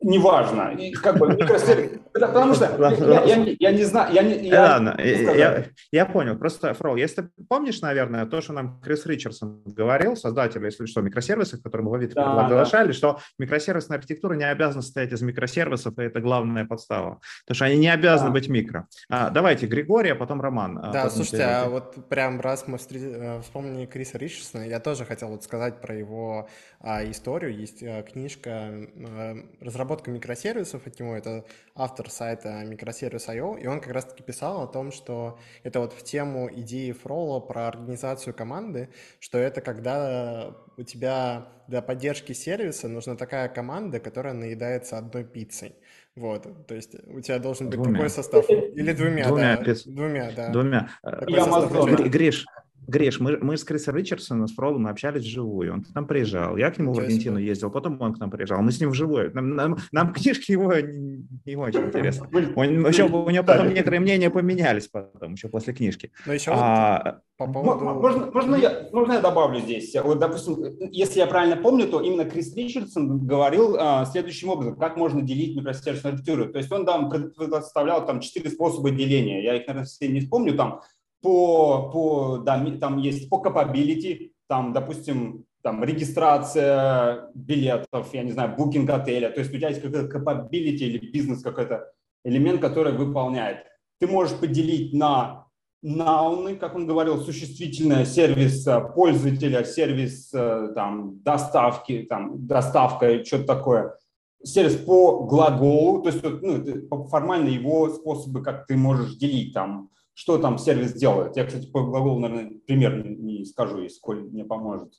Неважно. И как бы микросервис... Потому что я, я, я не знаю... Я, не, я, Ладно, я, я понял. Просто, Фрол, если ты помнишь, наверное, то, что нам Крис Ричардсон говорил, создатель, если что, микросервисов, которые мы в Авито да, приглашали, да. что микросервисная архитектура не обязана состоять из микросервисов, и это главная подстава. Потому что они не обязаны да. быть микро. А, давайте, Григорий, а потом Роман. А да, слушайте, а вот прям раз мы э, вспомнили Криса Ричардсона, я тоже хотел вот сказать про его а, историю. Есть а, книжка а, «Разработка микросервисов» от него, это автор сайта микросервис.io, и он как раз-таки писал о том, что это вот в тему идеи Фрола про организацию команды, что это когда у тебя для поддержки сервиса нужна такая команда, которая наедается одной пиццей. Вот, то есть у тебя должен быть двумя. такой состав. Или двумя, двумя да. Пиц... Двумя, да. Двумя. Я Гриш, Гриш, мы, мы с Крисом Ричардсоном, с Фролом общались вживую. Он к нам приезжал. Я к нему Интересно. в Аргентину ездил, потом он к нам приезжал. Мы с ним вживую. Нам, нам, нам книжки его не, не очень интересны. Он, еще, у него потом некоторые мнения поменялись потом, еще после книжки. Но еще а, по поводу... Можно, можно, я, можно я добавлю здесь? Вот, допустим, если я правильно помню, то именно Крис Ричардсон говорил а, следующим образом, как можно делить микросервисную архитектуру. То есть он там предоставлял там четыре способа деления. Я их, наверное, все не вспомню. Там по, по да, там есть по capability, там, допустим, там регистрация билетов, я не знаю, букинг отеля, то есть у тебя есть какой-то capability или бизнес какой-то элемент, который выполняет. Ты можешь поделить на науны, как он говорил, существительное, сервис э, пользователя, сервис э, там, доставки, там, доставка, что-то такое. Сервис по глаголу, то есть ну, формально его способы, как ты можешь делить там что там сервис делает. Я, кстати, по глаголу, наверное, пример не скажу, если Коль мне поможет.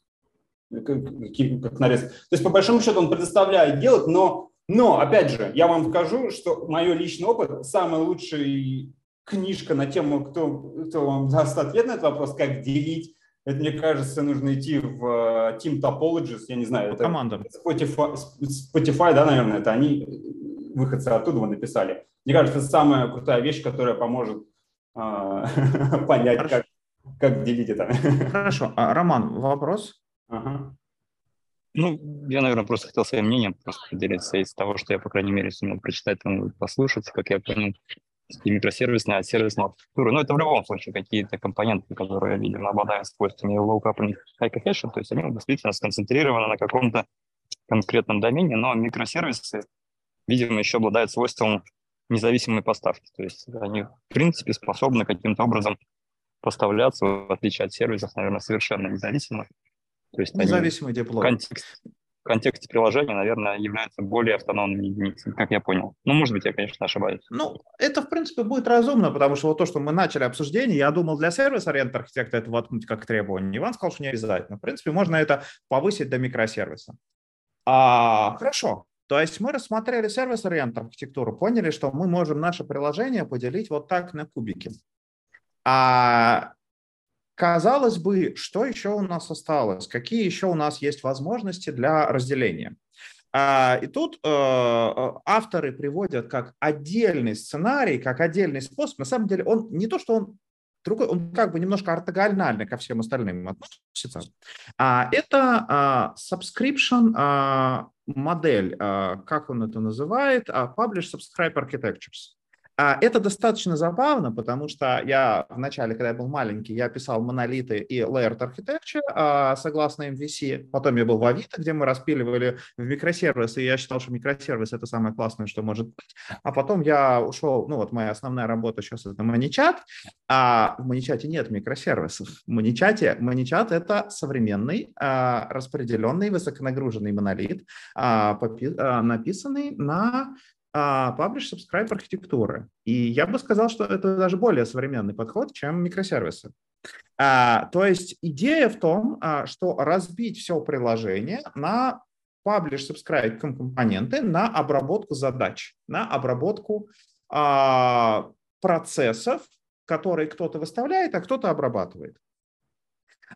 Как, как нарез. То есть, по большому счету, он предоставляет делать, но, но, опять же, я вам скажу, что мой личный опыт, самая лучшая книжка на тему, кто, кто вам даст ответ на этот вопрос, как делить, это, мне кажется, нужно идти в uh, Team Topologies, я не знаю, это команда. Spotify, Spotify, да, наверное, это они, выходцы оттуда вы написали. Мне кажется, это самая крутая вещь, которая поможет а, понять, как, как делить это. Хорошо. А, Роман, вопрос? Ага. Ну, я, наверное, просто хотел своим мнением просто поделиться из того, что я, по крайней мере, сумел прочитать там, послушать, как я понял, и микросервисная, от сервисной архитектуры. Но это в любом случае какие-то компоненты, которые, видимо, обладают свойствами low coupling high cohesion, то есть они действительно сконцентрированы на каком-то конкретном домене, но микросервисы, видимо, еще обладают свойством независимой поставки. То есть они, в принципе, способны каким-то образом поставляться, в отличие от сервисов, наверное, совершенно независимых. То есть Независимый диплом. В контексте, в контексте приложения, наверное, являются более автономными единицами, как я понял. Ну, может быть, я, конечно, ошибаюсь. Ну, это, в принципе, будет разумно, потому что вот то, что мы начали обсуждение, я думал, для сервис-ориент архитекта это воткнуть как требование. Иван сказал, что не обязательно. В принципе, можно это повысить до микросервиса. А, хорошо. То есть мы рассмотрели сервис-ориент архитектуру, поняли, что мы можем наше приложение поделить вот так на кубики. А казалось бы, что еще у нас осталось? Какие еще у нас есть возможности для разделения? А, и тут э, авторы приводят как отдельный сценарий, как отдельный способ. На самом деле он не то, что он другой, он как бы немножко ортогонально ко всем остальным относится. А, это а, subscription модель, а, как он это называет, а, Publish Subscribe Architectures. А, это достаточно забавно, потому что я в начале, когда я был маленький, я писал монолиты и layered architecture а, согласно MVC. Потом я был в Авито, где мы распиливали в микросервисы, и я считал, что микросервис — это самое классное, что может быть. А потом я ушел, ну вот моя основная работа сейчас — это маничат, а в маничате нет микросервисов. В маничате, маничат — это современный распределенный высоконагруженный монолит, написанный на а, publish, subscribe архитектуры. И я бы сказал, что это даже более современный подход, чем микросервисы. А, то есть идея в том, а, что разбить все приложение на publish, subscribe компоненты на обработку задач, на обработку а, процессов, которые кто-то выставляет, а кто-то обрабатывает.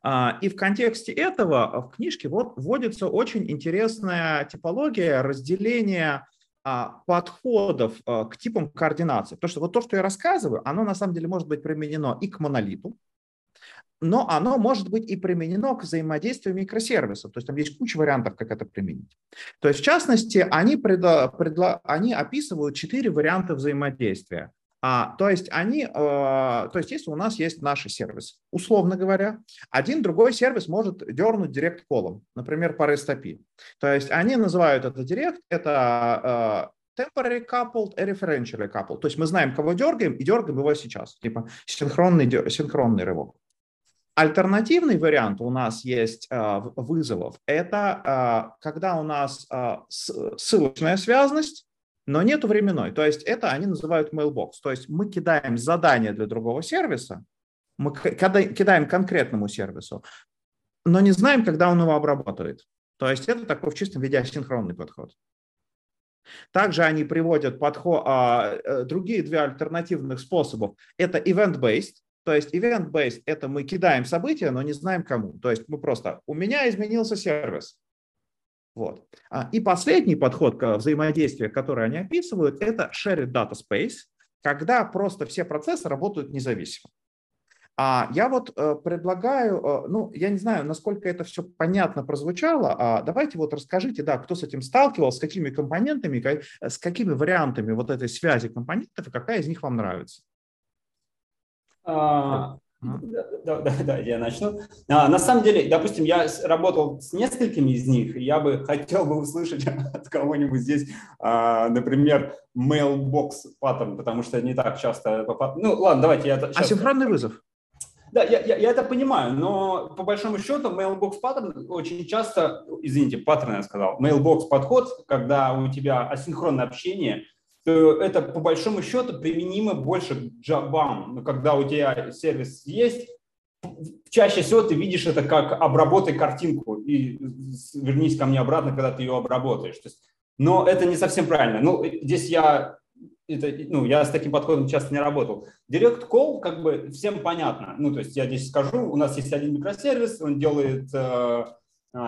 А, и в контексте этого в книжке вот вводится очень интересная типология разделения подходов а, к типам координации. Потому что вот то, что я рассказываю, оно на самом деле может быть применено и к монолиту, но оно может быть и применено к взаимодействию микросервисов. То есть там есть куча вариантов, как это применить. То есть, в частности, они, предла, предла, они описывают четыре варианта взаимодействия. А, то есть они, э, то есть если у нас есть наш сервис, условно говоря, один другой сервис может дернуть директ колом, например, по REST API. То есть они называют это директ, это э, temporary coupled и referentially coupled. То есть мы знаем, кого дергаем, и дергаем его сейчас, типа синхронный, синхронный рывок. Альтернативный вариант у нас есть э, вызовов. Это э, когда у нас э, ссылочная связность, но нет временной. То есть это они называют mailbox. То есть мы кидаем задание для другого сервиса, мы кидаем конкретному сервису, но не знаем, когда он его обработает. То есть это такой в чистом виде асинхронный подход. Также они приводят подход, а, э, другие две альтернативных способов. Это event-based, то есть event-based – это мы кидаем события, но не знаем кому. То есть мы просто, у меня изменился сервис, вот. А, и последний подход к взаимодействию, который они описывают, это shared data space, когда просто все процессы работают независимо. А я вот э, предлагаю, э, ну, я не знаю, насколько это все понятно прозвучало, а давайте вот расскажите, да, кто с этим сталкивался, с какими компонентами, с какими вариантами вот этой связи компонентов и какая из них вам нравится. А, да, да, да, я начну. А, на самом деле, допустим, я работал с несколькими из них, и я бы хотел бы услышать от кого-нибудь здесь, а, например, mailbox паттерн, потому что не так часто... Ну, ладно, давайте я... Сейчас... Асинхронный вызов. Да, я, я, я это понимаю, но по большому счету mailbox паттерн очень часто, извините, паттерн я сказал, mailbox подход, когда у тебя асинхронное общение – это по большому счету применимо больше к джабам. Но когда у тебя сервис есть, чаще всего ты видишь это как обработай картинку и вернись ко мне обратно, когда ты ее обработаешь. То есть, но это не совсем правильно. Ну, здесь я, это, ну, я с таким подходом часто не работал. Direct Call как бы всем понятно. Ну, то есть я здесь скажу, у нас есть один микросервис, он делает э,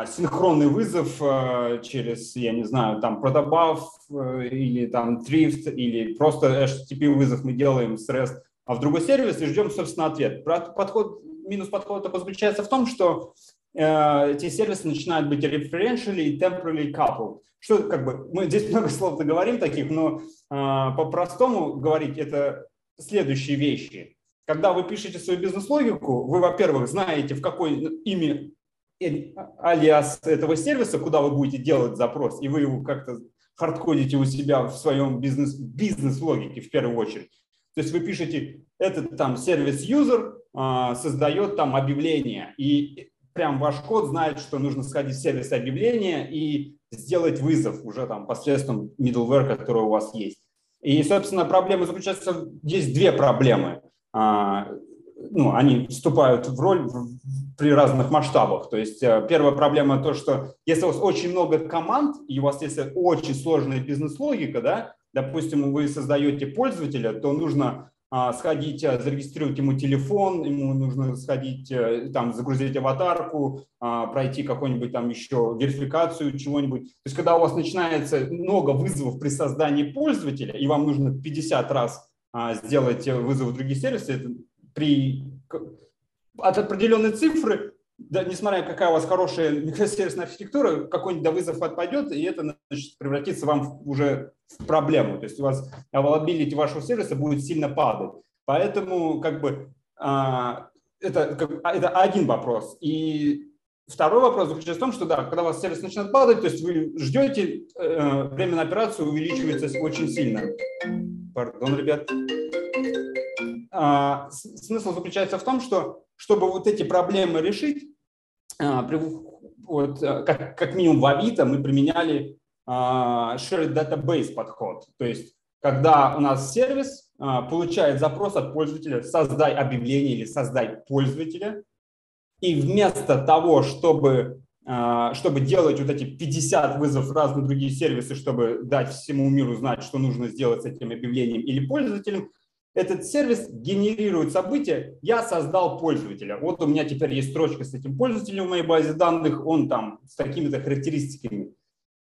синхронный вызов а, через, я не знаю, там Protobuf э, или там Thrift или просто HTTP вызов мы делаем с REST, а в другой сервис и ждем, собственно, ответ. Подход, минус подхода заключается в том, что э, эти сервисы начинают быть referentially и temporally coupled. Что как бы мы здесь много слов договорим таких, но э, по-простому говорить это следующие вещи. Когда вы пишете свою бизнес-логику, вы, во-первых, знаете, в какой ими алиас этого сервиса, куда вы будете делать запрос, и вы его как-то хардкодите у себя в своем бизнес, бизнес-логике в первую очередь. То есть вы пишете, этот там сервис-юзер а, создает там объявление, и прям ваш код знает, что нужно сходить в сервис объявления и сделать вызов уже там посредством middleware, который у вас есть. И, собственно, проблема заключается, есть две проблемы. Ну, они вступают в роль при разных масштабах. То есть э, первая проблема то, что если у вас очень много команд, и у вас есть очень сложная бизнес-логика, да, допустим, вы создаете пользователя, то нужно а, сходить, э, зарегистрировать ему телефон, ему нужно сходить, э, там, загрузить аватарку, а, пройти какую-нибудь там еще верификацию чего-нибудь. То есть когда у вас начинается много вызовов при создании пользователя, и вам нужно 50 раз а, сделать вызов в другие сервисы, это при от определенной цифры, да, несмотря какая у вас хорошая микросервисная архитектура, какой-нибудь до вызов отпадет, и это значит, превратится вам уже в проблему. То есть у вас availability вашего сервиса будет сильно падать. Поэтому как бы а, это, как, а, это один вопрос. И второй вопрос заключается в том, что да, когда у вас сервис начинает падать, то есть вы ждете, э, время на операцию увеличивается очень сильно. Пардон, ребят. А, смысл заключается в том, что чтобы вот эти проблемы решить, а, вот, а, как, как минимум в Авито мы применяли shared database подход. То есть, когда у нас сервис получает запрос от пользователя «создай объявление» или «создай пользователя», и вместо того, чтобы, чтобы делать вот эти 50 вызовов в разные другие сервисы, чтобы дать всему миру знать, что нужно сделать с этим объявлением или пользователем, этот сервис генерирует события, я создал пользователя. Вот у меня теперь есть строчка с этим пользователем в моей базе данных, он там с такими-то характеристиками.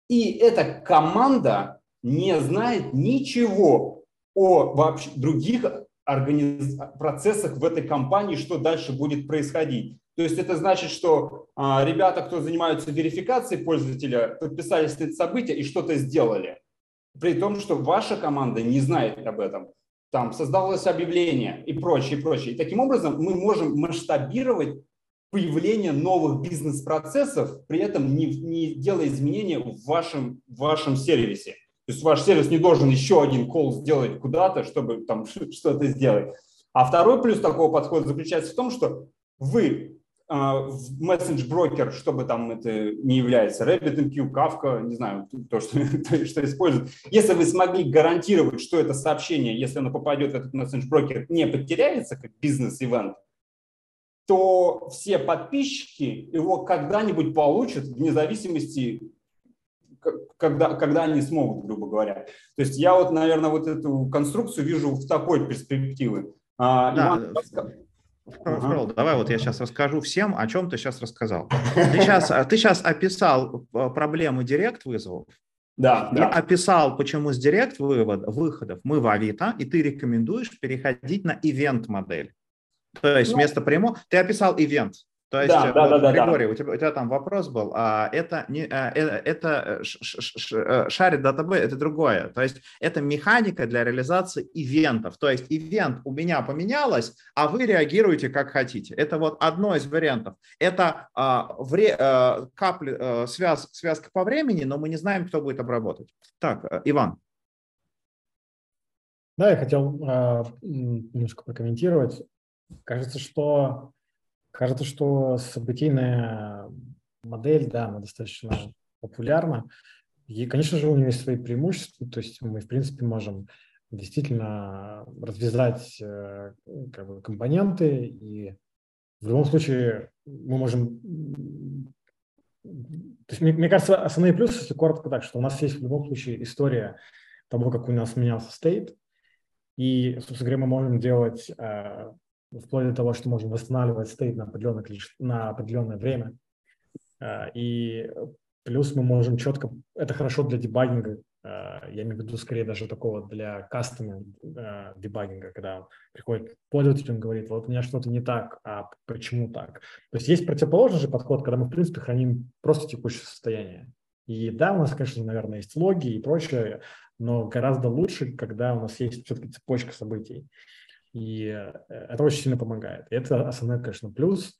И эта команда не знает ничего о вообще других организ... процессах в этой компании, что дальше будет происходить. То есть это значит, что а, ребята, кто занимаются верификацией пользователя, подписались на это событие и что-то сделали. При том, что ваша команда не знает об этом. Там создавалось объявление и прочее, и прочее. И таким образом мы можем масштабировать появление новых бизнес-процессов, при этом не, не делая изменения в вашем, в вашем сервисе. То есть ваш сервис не должен еще один колл сделать куда-то, чтобы там что-то сделать. А второй плюс такого подхода заключается в том, что вы а, в мессендж-брокер, чтобы там это не является, RabbitMQ, Kafka, не знаю, то, что, то, что используют. Если вы смогли гарантировать, что это сообщение, если оно попадет в этот мессендж-брокер, не потеряется как бизнес-ивент, то все подписчики его когда-нибудь получат вне зависимости, когда, когда они смогут, грубо говоря. То есть я вот, наверное, вот эту конструкцию вижу в такой перспективе. А, да. Иван, Фрол, ага. давай вот я сейчас расскажу всем, о чем ты сейчас рассказал. Ты сейчас, ты сейчас описал э, проблемы директ вызовов, да, и да. описал, почему с директ вывод, выходов мы в Авито, и ты рекомендуешь переходить на ивент модель. То есть ну, вместо прямого ты описал ивент. То есть, да, да, да, Григорий, да. У, тебя, у тебя там вопрос был, а это, не, а, э, это э, шарит датаб, это другое. То есть это механика для реализации ивентов. То есть ивент у меня поменялось, а вы реагируете как хотите. Это вот одно из вариантов. Это а, вре, а, капли, а, связ, связка по времени, но мы не знаем, кто будет обработать. Так, Иван. Да, я хотел а, немножко прокомментировать. Кажется, что кажется, что событийная модель, да, она достаточно популярна. И, конечно же, у нее есть свои преимущества. То есть мы, в принципе, можем действительно развязать э, как бы, компоненты, и в любом случае мы можем... То есть, мне, мне кажется, основные плюсы, если коротко так, что у нас есть в любом случае история того, как у нас менялся стейт, и, собственно говоря, мы можем делать э, вплоть до того, что можем восстанавливать стейт на определенное, на определенное время. А, и плюс мы можем четко, это хорошо для дебагинга, а, я имею в виду скорее даже такого для кастомного дебагинга, когда приходит пользователь, он говорит, вот у меня что-то не так, а почему так? То есть есть противоположный же подход, когда мы, в принципе, храним просто текущее состояние. И да, у нас, конечно, наверное, есть логи и прочее, но гораздо лучше, когда у нас есть все-таки цепочка событий. И э, это очень сильно помогает. Это основной, конечно, плюс.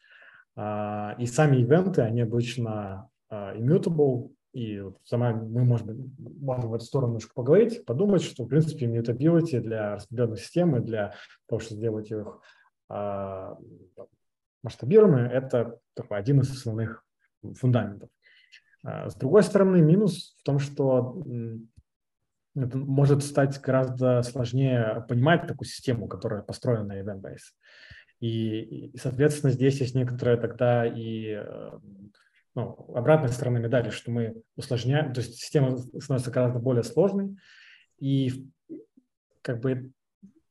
А, и сами ивенты, они обычно а, immutable, и сама мы, быть, можем в эту сторону немножко поговорить, подумать, что, в принципе, immutability для распределенных систем и для того, чтобы сделать их а, масштабируемыми, это такой один из основных фундаментов. С другой стороны, минус в том, что это может стать гораздо сложнее понимать такую систему, которая построена на event-base. И, и, соответственно, здесь есть некоторая тогда и э, ну, обратная сторона медали, что мы усложняем, то есть система становится гораздо более сложной, и как бы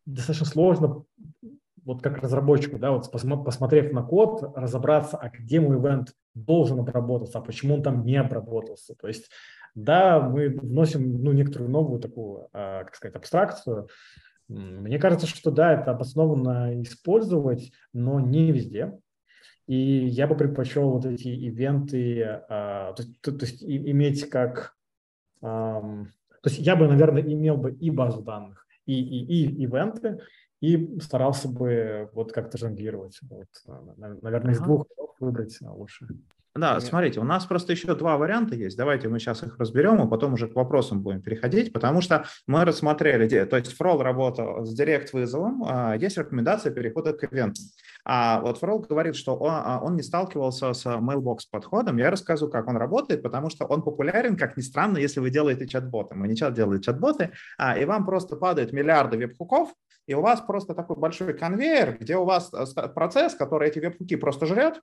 достаточно сложно вот как разработчику, да, вот посмотрев на код, разобраться, а где мой ивент должен обработаться, а почему он там не обработался. То есть да, мы вносим ну, некоторую новую такую, а, как сказать, абстракцию. Мне кажется, что да, это обоснованно использовать, но не везде. И я бы предпочел вот эти ивенты, а, то, то, то есть иметь как... то есть я бы, наверное, имел бы и базу данных, и, и, и ивенты, и старался бы вот как-то жонглировать. Вот, наверное, из двух выбрать лучше. Да, Нет. смотрите, у нас просто еще два варианта есть. Давайте мы сейчас их разберем, а потом уже к вопросам будем переходить, потому что мы рассмотрели, то есть Фрол работал с директ-вызовом, а, есть рекомендация перехода к ивентам. А вот Фрол говорит, что он, а, он не сталкивался с mailbox подходом. Я расскажу, как он работает, потому что он популярен, как ни странно, если вы делаете чат-боты. Мы не чат делаем чат-боты, а, и вам просто падают миллиарды веб-хуков, и у вас просто такой большой конвейер, где у вас э, процесс, который эти веб-хуки просто жрет,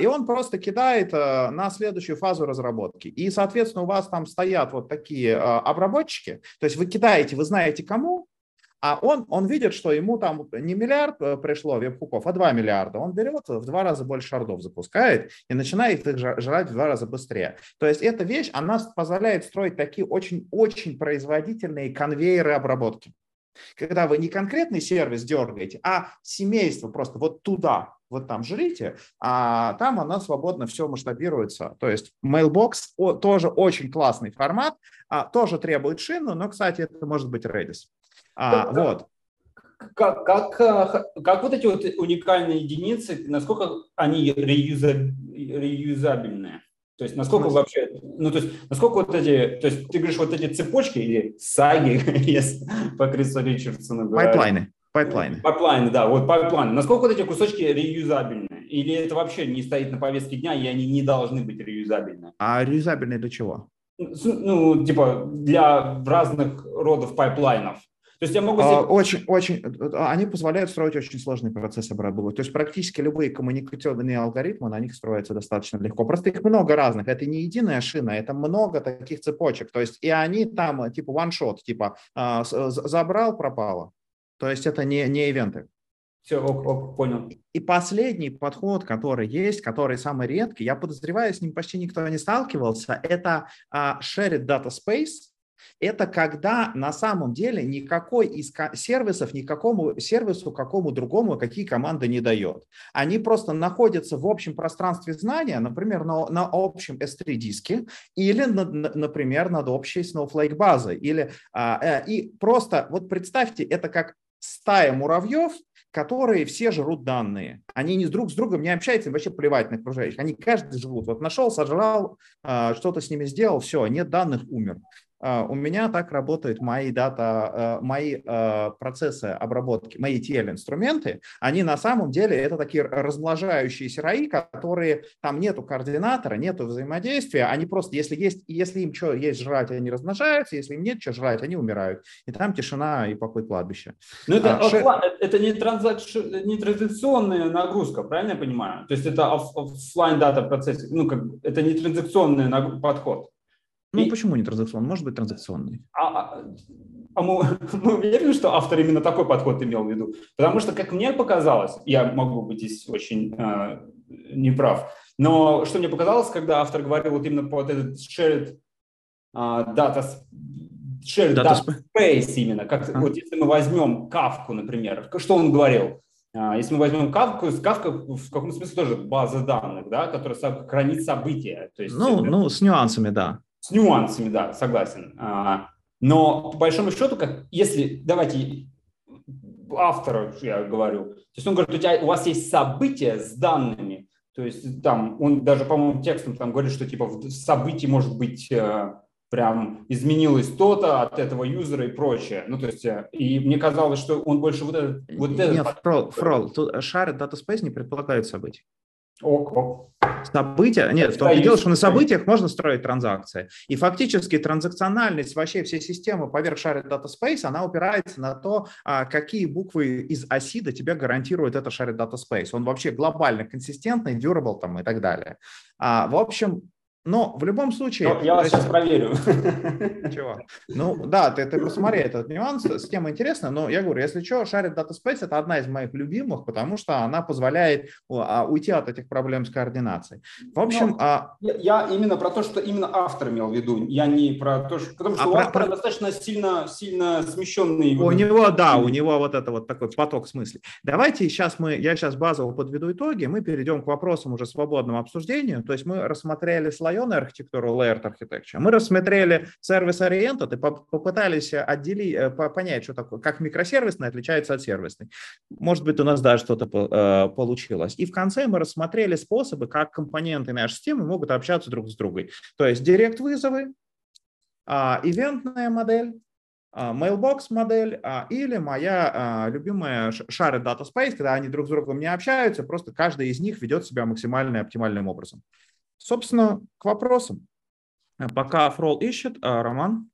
и он просто кидает э, на следующую фазу разработки. И, соответственно, у вас там стоят вот такие э, обработчики, то есть вы кидаете, вы знаете кому, а он, он видит, что ему там не миллиард э, пришло веб-хуков, а 2 миллиарда. Он берет в два раза больше шардов, запускает и начинает их жрать в два раза быстрее. То есть эта вещь, она позволяет строить такие очень-очень производительные конвейеры обработки. Когда вы не конкретный сервис дергаете, а семейство просто вот туда, вот там жрите, а там она свободно все масштабируется. То есть Mailbox тоже очень классный формат, а, тоже требует шину, но, кстати, это может быть Redis. А, как, вот. Как, как, как, вот эти вот уникальные единицы, насколько они реюзабельные? То есть насколько вообще, ну то есть насколько вот эти, то есть ты говоришь вот эти цепочки или саги, если по Крису Ричардсону Пайплайны. Пайплайны. Пайплайны, да, вот пайплайны. Насколько вот эти кусочки реюзабельны? Или это вообще не стоит на повестке дня, и они не должны быть реюзабельны? А реюзабельны для чего? Ну, типа, для разных родов пайплайнов. То есть я могу... Себе... Очень, очень, они позволяют строить очень сложный процесс обработки. То есть практически любые коммуникационные алгоритмы на них строятся достаточно легко. Просто их много разных. Это не единая шина, это много таких цепочек. То есть и они там типа one-shot, типа а, забрал, пропало. То есть это не, не ивенты. Все, ок, ок, понял. И последний подход, который есть, который самый редкий, я подозреваю, с ним почти никто не сталкивался, это uh, Shared Data Space, это когда на самом деле никакой из сервисов никакому сервису, какому другому, какие команды не дает. Они просто находятся в общем пространстве знания, например, на, на общем S3 диске или, на, например, над общей Snowflake базой. Или, а, э, и просто вот представьте, это как стая муравьев, которые все жрут данные. Они не друг с другом не общаются, им вообще плевать на окружающих. Они каждый живут. Вот нашел, сожрал, а, что-то с ними сделал, все, нет данных, умер. А, у меня так работают мои дата, э, мои э, процессы обработки, мои TL-инструменты. Они на самом деле это такие размножающиеся раи, которые там нету координатора, нету взаимодействия. Они просто, если есть, если им что есть жрать, они размножаются, если им нет что жрать, они умирают. И там тишина и покой кладбища. Но это, а, ше... это не, транзакш... не транзакционная нагрузка, правильно я понимаю? То есть это офлайн дата процесс, ну как это не транзакционный подход. Ну, и... почему не транзакционный? Может быть транзакционный. А, а, а мы, мы уверены, что автор именно такой подход имел в виду? Потому что, как мне показалось, я могу быть здесь очень э, неправ, но что мне показалось, когда автор говорил вот именно вот этот shared uh, data, shared data, data space именно, как а. вот если мы возьмем кавку, например, что он говорил? Если мы возьмем кавку, кавка в каком смысле тоже база данных, да, которая хранит события. То есть ну, это... ну, с нюансами, да. С нюансами, да, согласен. А, но по большому счету, как если, давайте автора, я говорю, то есть он говорит, у, тебя, у вас есть события с данными, то есть там, он даже, по-моему, текстом там говорит, что типа в событии может быть э, прям изменилось то-то от этого юзера и прочее. Ну, то есть, э, и мне казалось, что он больше вот этот... Вот Нет, этот... фрол, фрол, тут shared data space не предполагает событий. Ок. События, нет, в том дело, что на событиях можно строить транзакции. И фактически транзакциональность вообще всей системы поверх Shared Data Space, она опирается на то, а, какие буквы из ASID тебе гарантирует это Shared Data Space. Он вообще глобально консистентный, durable там и так далее. А, в общем, но в любом случае... Но я вас сейчас проверю. Чего? Ну да, ты, ты посмотри этот нюанс, тема интересная, но я говорю, если что, Shared Data Space это одна из моих любимых, потому что она позволяет а, уйти от этих проблем с координацией. В общем... Но а... я, именно про то, что именно автор имел в виду, я не про то, что... Потому что а у про, автора про... достаточно сильно, сильно смещенный... У него, да, у него вот это вот такой поток смыслей. Давайте сейчас мы, я сейчас базово подведу итоги, мы перейдем к вопросам уже свободного обсуждения, то есть мы рассмотрели слайды слоеную архитектуру, layered architecture, мы рассмотрели сервис-ориентед и попытались отделить, э, понять, что такое, как микросервисный отличается от сервисной. Может быть, у нас даже что-то э, получилось. И в конце мы рассмотрели способы, как компоненты нашей системы могут общаться друг с другом. То есть директ-вызовы, а, ивентная модель, а, Mailbox модель а, или моя любимая Shared Data Space, когда они друг с другом не общаются, просто каждый из них ведет себя максимально оптимальным образом. Собственно, к вопросам. Э, пока Фрол ищет, а Роман?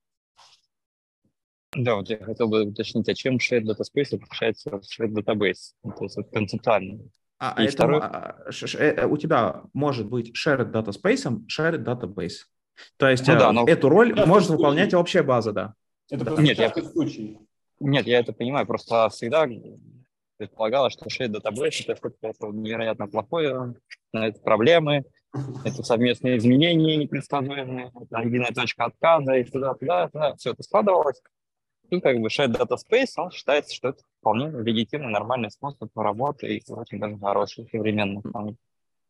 Да, вот я хотел бы уточнить, а чем Shared Data Space отличается от Shared Database? Ну, то есть вот концептуально. А, И это, второй... А, э, у тебя может быть Shared Data Space, Shared Database. То есть ну, да, э, но... эту роль может выполнять общая база, да. Это да. Нет, я... случай. Нет, я это понимаю, просто всегда предполагалось, что Shared Database это что-то невероятно плохое, это проблемы, это совместные изменения непредсказуемые, это единая точка отказа, и туда-туда, туда, все это складывалось. Тут как бы shared data space, он считается, что это вполне легитимный, нормальный способ работы и очень даже хороший, современный.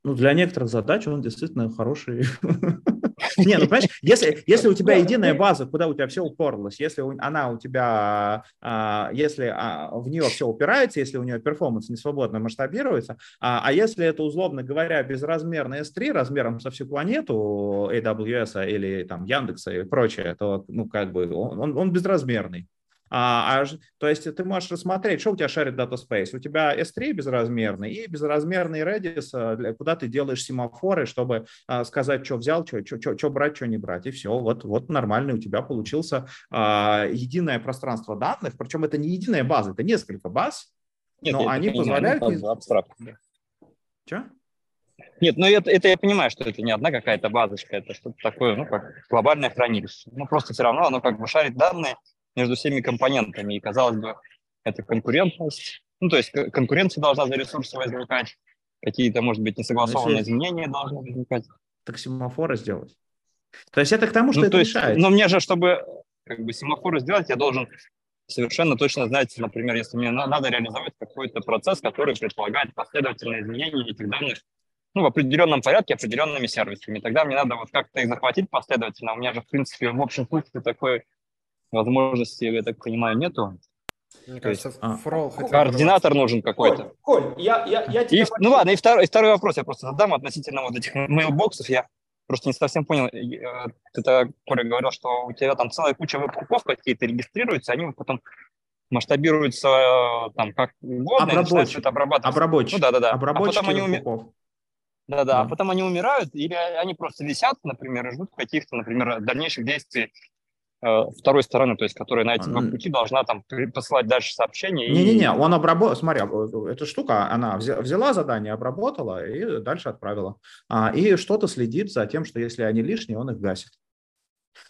Ну, для некоторых задач он действительно хороший. Не, ну понимаешь, если, если у тебя единая база, куда у тебя все уперлось, если она у тебя, а, если а, в нее все упирается, если у нее перформанс не свободно масштабируется, а, а если это, условно говоря, безразмерный S3 размером со всю планету AWS или там Яндекса и прочее, то, ну, как бы он, он безразмерный. А, а, то есть ты можешь рассмотреть, что у тебя шарит Data Space. У тебя S3 безразмерный и безразмерный Redis, а, куда ты делаешь семафоры, чтобы а, сказать, что взял, что, что, что брать, что не брать. И все, вот, вот нормальный у тебя получился а, единое пространство данных. Причем это не единая база, это несколько баз, Нет, но они позволяют... Абстракт. Что? Нет, ну это, это я понимаю, что это не одна какая-то базочка, это что-то такое, ну, как глобальное хранилище. Ну, просто все равно оно как бы шарит данные, между всеми компонентами. И, казалось бы, это конкурентность. Ну, то есть конкуренция должна за ресурсы возникать, какие-то, может быть, несогласованные изменения должны возникать. Так семафоры сделать. То есть это к тому, что ну, это то есть, решает. Но мне же, чтобы как бы семафоры сделать, я должен совершенно точно знать, например, если мне надо реализовать какой-то процесс, который предполагает последовательное изменение этих данных ну, в определенном порядке, определенными сервисами. Тогда мне надо вот как-то их захватить последовательно. У меня же, в принципе, в общем случае такой возможности, я так понимаю, нету. Мне кажется, есть, а, координатор нужен какой-то. Коль, Коль, я, я, я тебя... И, ну ладно, и второй, и второй вопрос я просто задам относительно вот этих мейлбоксов. Я просто не совсем понял. Э, ты, Коля, говорил, что у тебя там целая куча веб-хуков какие-то регистрируются, они потом масштабируются э, там как угодно, Обработчик. это обрабатывать. Обработчик. Ну да, да, да. Обработчики а потом они уми... Да, да, а потом они умирают, или они просто висят, например, и ждут каких-то, например, дальнейших действий второй стороны, то есть которая на эти пути должна там посылать дальше сообщения. Не-не-не, и... он обработал, смотри, эта штука, она взяла задание, обработала и дальше отправила. А, и что-то следит за тем, что если они лишние, он их гасит.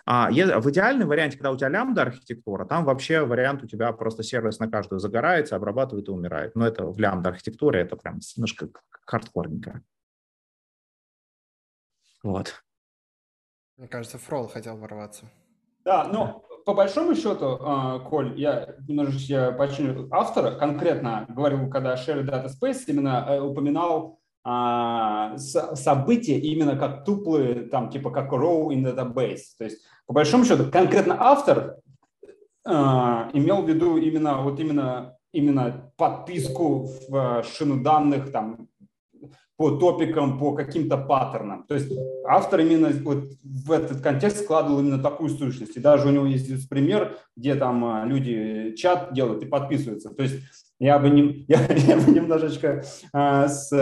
А в идеальном варианте, когда у тебя лямбда архитектура, там вообще вариант у тебя просто сервис на каждую загорается, обрабатывает и умирает. Но это в лямбда архитектуре, это прям немножко хардкорненько. Вот. Мне кажется, Фрол хотел ворваться. Да, ну, по большому счету, а, Коль, я немножечко починю автора, конкретно говорил, когда Share Data Space именно э, упоминал а, события именно как туплы, там, типа как row in database. То есть, по большому счету, конкретно автор а, имел в виду именно, вот именно, именно подписку в шину данных, там, по топикам, по каким-то паттернам. То есть автор именно вот в этот контекст складывал именно такую сущность. И даже у него есть пример, где там а, люди чат делают и подписываются. То есть я бы, не, я, я бы немножечко а, с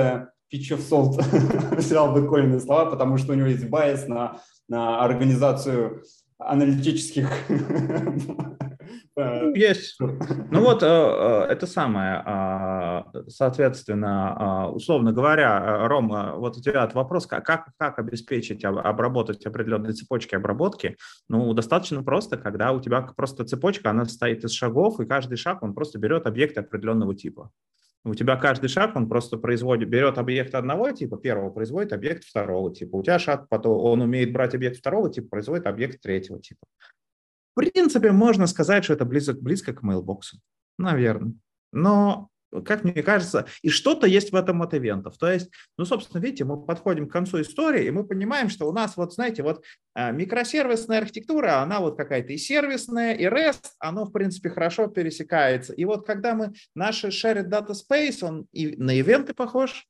Pitch of Salt взял бы Колины слова, потому что у него есть байс на, на организацию аналитических Э, есть. Ну вот, э, э, это самое, а, соответственно, а, условно говоря, Ром, вот у тебя вопрос, как, как обеспечить, обработать определенные цепочки обработки? Ну, достаточно просто, когда у тебя просто цепочка, она состоит из шагов, и каждый шаг, он просто берет объект определенного типа. У тебя каждый шаг, он просто производит, берет объект одного типа, первого, производит объект второго типа. У тебя шаг, потом он умеет брать объект второго типа, производит объект третьего типа принципе, можно сказать, что это близко, близко к мейлбоксу. Наверное. Но как мне кажется, и что-то есть в этом от ивентов. То есть, ну, собственно, видите, мы подходим к концу истории, и мы понимаем, что у нас, вот, знаете, вот а, микросервисная архитектура, она вот какая-то и сервисная, и REST, оно, в принципе, хорошо пересекается. И вот когда мы, наш shared data space, он и на ивенты похож,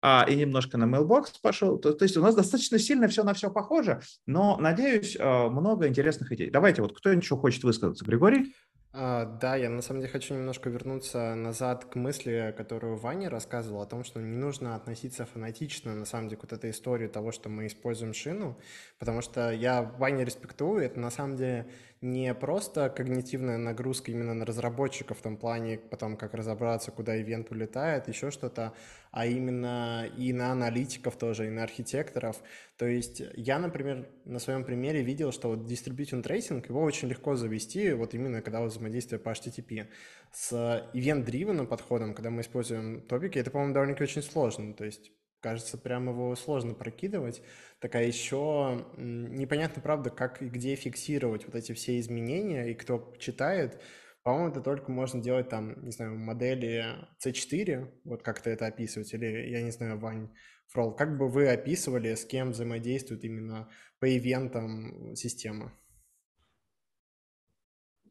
а, и немножко на mailbox пошел. То, то есть у нас достаточно сильно все на все похоже, но, надеюсь, а, много интересных идей. Давайте, вот кто еще хочет высказаться? Григорий? А, да, я на самом деле хочу немножко вернуться назад к мысли, которую Ваня рассказывал о том, что не нужно относиться фанатично, на самом деле, к вот этой истории того, что мы используем шину, потому что я Ваня респектую, это на самом деле не просто когнитивная нагрузка именно на разработчиков в том плане, потом как разобраться, куда ивент улетает, еще что-то, а именно и на аналитиков тоже, и на архитекторов. То есть я, например, на своем примере видел, что вот distribution tracing, его очень легко завести, вот именно когда взаимодействие по HTTP. С event-driven подходом, когда мы используем топики, это, по-моему, довольно-таки очень сложно. То есть Кажется, прям его сложно прокидывать. Так а еще непонятно, правда, как и где фиксировать вот эти все изменения, и кто читает. По-моему, это только можно делать там, не знаю, модели C4, вот как-то это описывать, или, я не знаю, Вань, Фрол, как бы вы описывали, с кем взаимодействует именно по ивентам система?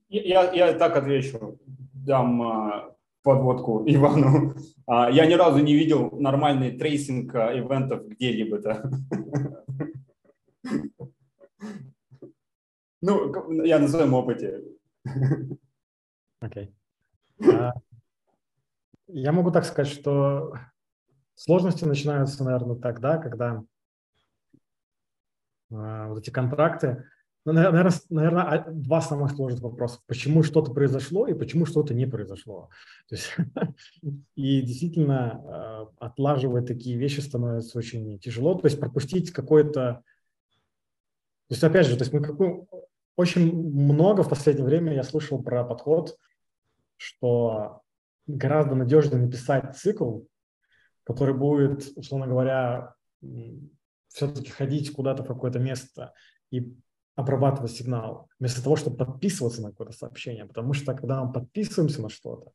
Я, я так отвечу, дам а, подводку Ивану. А, я ни разу не видел нормальный трейсинг а, ивентов где-либо-то. Ну, я на своем опыте. Окей. Okay. Я могу так сказать, что сложности начинаются, наверное, тогда, когда вот эти контракты ну, наверное, наверное, два самых сложных вопроса. Почему что-то произошло и почему что-то не произошло. То есть, и действительно, а, отлаживать такие вещи становится очень тяжело. То есть пропустить какой-то... То есть, опять же, то есть мы какой... очень много в последнее время я слышал про подход, что гораздо надежнее написать цикл, который будет, условно говоря, все-таки ходить куда-то в какое-то место и обрабатывать сигнал, вместо того, чтобы подписываться на какое-то сообщение. Потому что когда мы подписываемся на что-то,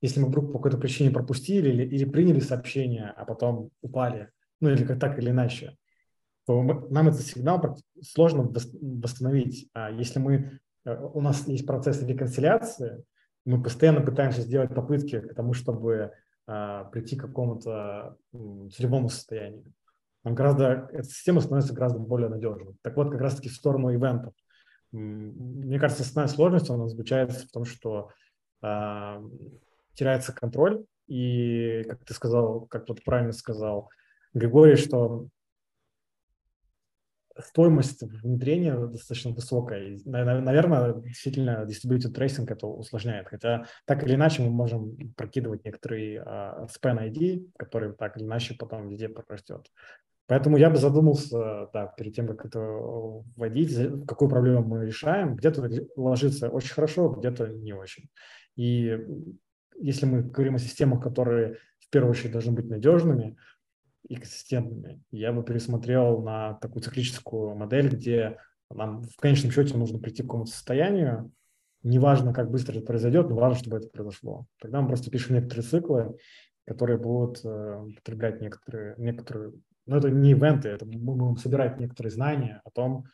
если мы вдруг по какой-то причине пропустили или, или приняли сообщение, а потом упали, ну или как так или иначе, то мы, нам этот сигнал сложно восстановить. А если мы, э, у нас есть процесс реконсиляции, мы постоянно пытаемся сделать попытки к тому, чтобы а, прийти к какому-то целевому состоянию нам гораздо, эта система становится гораздо более надежной. Так вот, как раз-таки в сторону ивентов. Мне кажется, основная сложность она заключается в том, что э, теряется контроль, и, как ты сказал, как тут правильно сказал Григорий, что стоимость внедрения достаточно высокая. И, наверное, действительно, distributed tracing это усложняет. Хотя так или иначе мы можем прокидывать некоторые uh, span ID, который так или иначе потом везде прорастет. Поэтому я бы задумался, да, перед тем, как это вводить, какую проблему мы решаем. Где-то ложится очень хорошо, где-то не очень. И если мы говорим о системах, которые в первую очередь должны быть надежными и консистентными, я бы пересмотрел на такую циклическую модель, где нам в конечном счете нужно прийти к какому-то состоянию, неважно, как быстро это произойдет, но важно, чтобы это произошло. Тогда мы просто пишем некоторые циклы, которые будут э, потреблять некоторые, некоторую но это не ивенты, это мы будем собирать некоторые знания о том,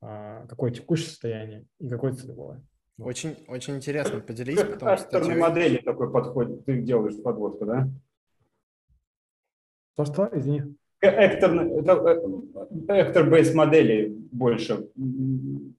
а, какое текущее состояние и какое целевое. Очень, очень интересно, поделись потом. Акторной модели такой подход, ты делаешь подводку, да? Что-что, извини. Actor-based модели больше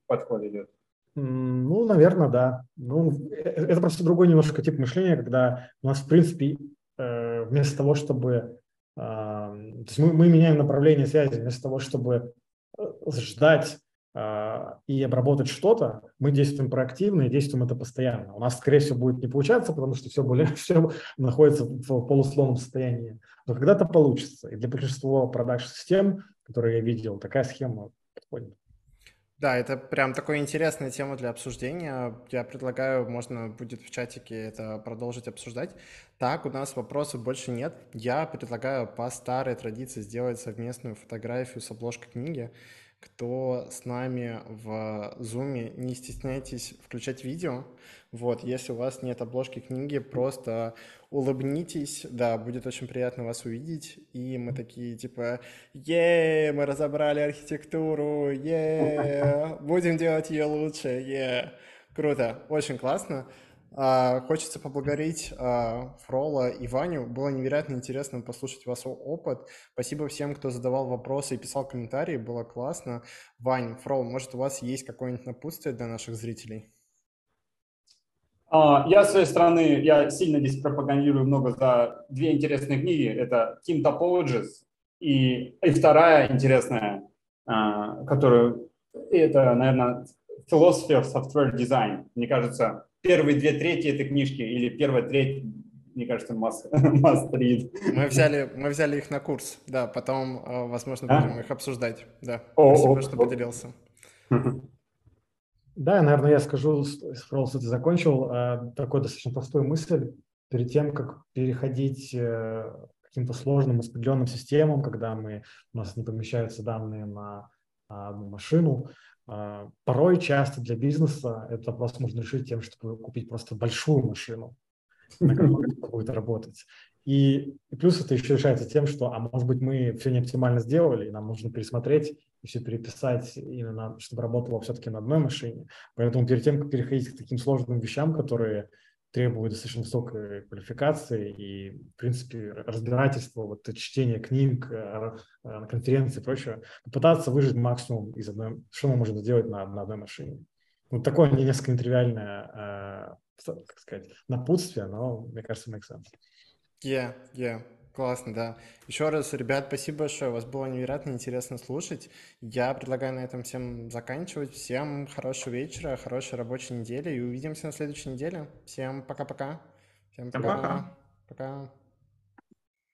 подход идет. Ну, наверное, да. Ну, э, это просто другой немножко тип мышления, когда у нас, в принципе, э, вместо того, чтобы то есть мы, мы меняем направление связи вместо того, чтобы э, ждать а, и обработать что-то, мы действуем проактивно и действуем это постоянно. У нас, скорее всего, будет не получаться, потому что все, более, все находится в полусловном состоянии. Но когда-то получится. И для большинства продакшн-систем, которые я видел, такая схема подходит. Да, это прям такая интересная тема для обсуждения. Я предлагаю, можно будет в чатике это продолжить обсуждать. Так, у нас вопросов больше нет. Я предлагаю по старой традиции сделать совместную фотографию с обложкой книги. Кто с нами в Zoom, не стесняйтесь включать видео. Вот, если у вас нет обложки книги, просто улыбнитесь, да, будет очень приятно вас увидеть. И мы такие, типа, е мы разобрали архитектуру, е будем делать ее лучше, е Круто, очень классно. А, хочется поблагодарить а, Фрола и Ваню. Было невероятно интересно послушать ваш опыт. Спасибо всем, кто задавал вопросы и писал комментарии. Было классно. Вань, Фрол, может, у вас есть какое-нибудь напутствие для наших зрителей? А, я, с своей стороны, я сильно здесь пропагандирую много за две интересные книги. Это Team Topologies и, и вторая интересная, которую, это, наверное, Philosophy of Software Design. Мне кажется, первые две трети этой книжки или первая треть, мне кажется, must, must read. Мы взяли, мы взяли их на курс, да, потом, э, возможно, а? будем их обсуждать. Да, о, спасибо, о, что о. поделился. Да, наверное, я скажу, просто ты закончил, э, такой достаточно простой мысль. Перед тем, как переходить э, каким-то сложным распределенным системам, когда мы, у нас не помещаются данные на одну машину. А, порой часто для бизнеса это вопрос можно решить тем, чтобы купить просто большую машину, на которой будет работать. И, и плюс это еще решается тем, что, а может быть, мы все не оптимально сделали, и нам нужно пересмотреть и все переписать именно, чтобы работало все-таки на одной машине. Поэтому перед тем, как переходить к таким сложным вещам, которые требует достаточно высокой квалификации и, в принципе, разбирательства, вот чтение книг, э, на конференции и прочее, попытаться выжить максимум из одной, что мы можем сделать на, на одной машине. Вот такое несколько нетривиальное, э, как сказать, напутствие, но, мне кажется, makes sense. Yeah, yeah. Классно, да. Еще раз, ребят, спасибо большое. Вас было невероятно интересно слушать. Я предлагаю на этом всем заканчивать. Всем хорошего вечера, хорошей рабочей недели и увидимся на следующей неделе. Всем пока-пока. Всем пока. Пока.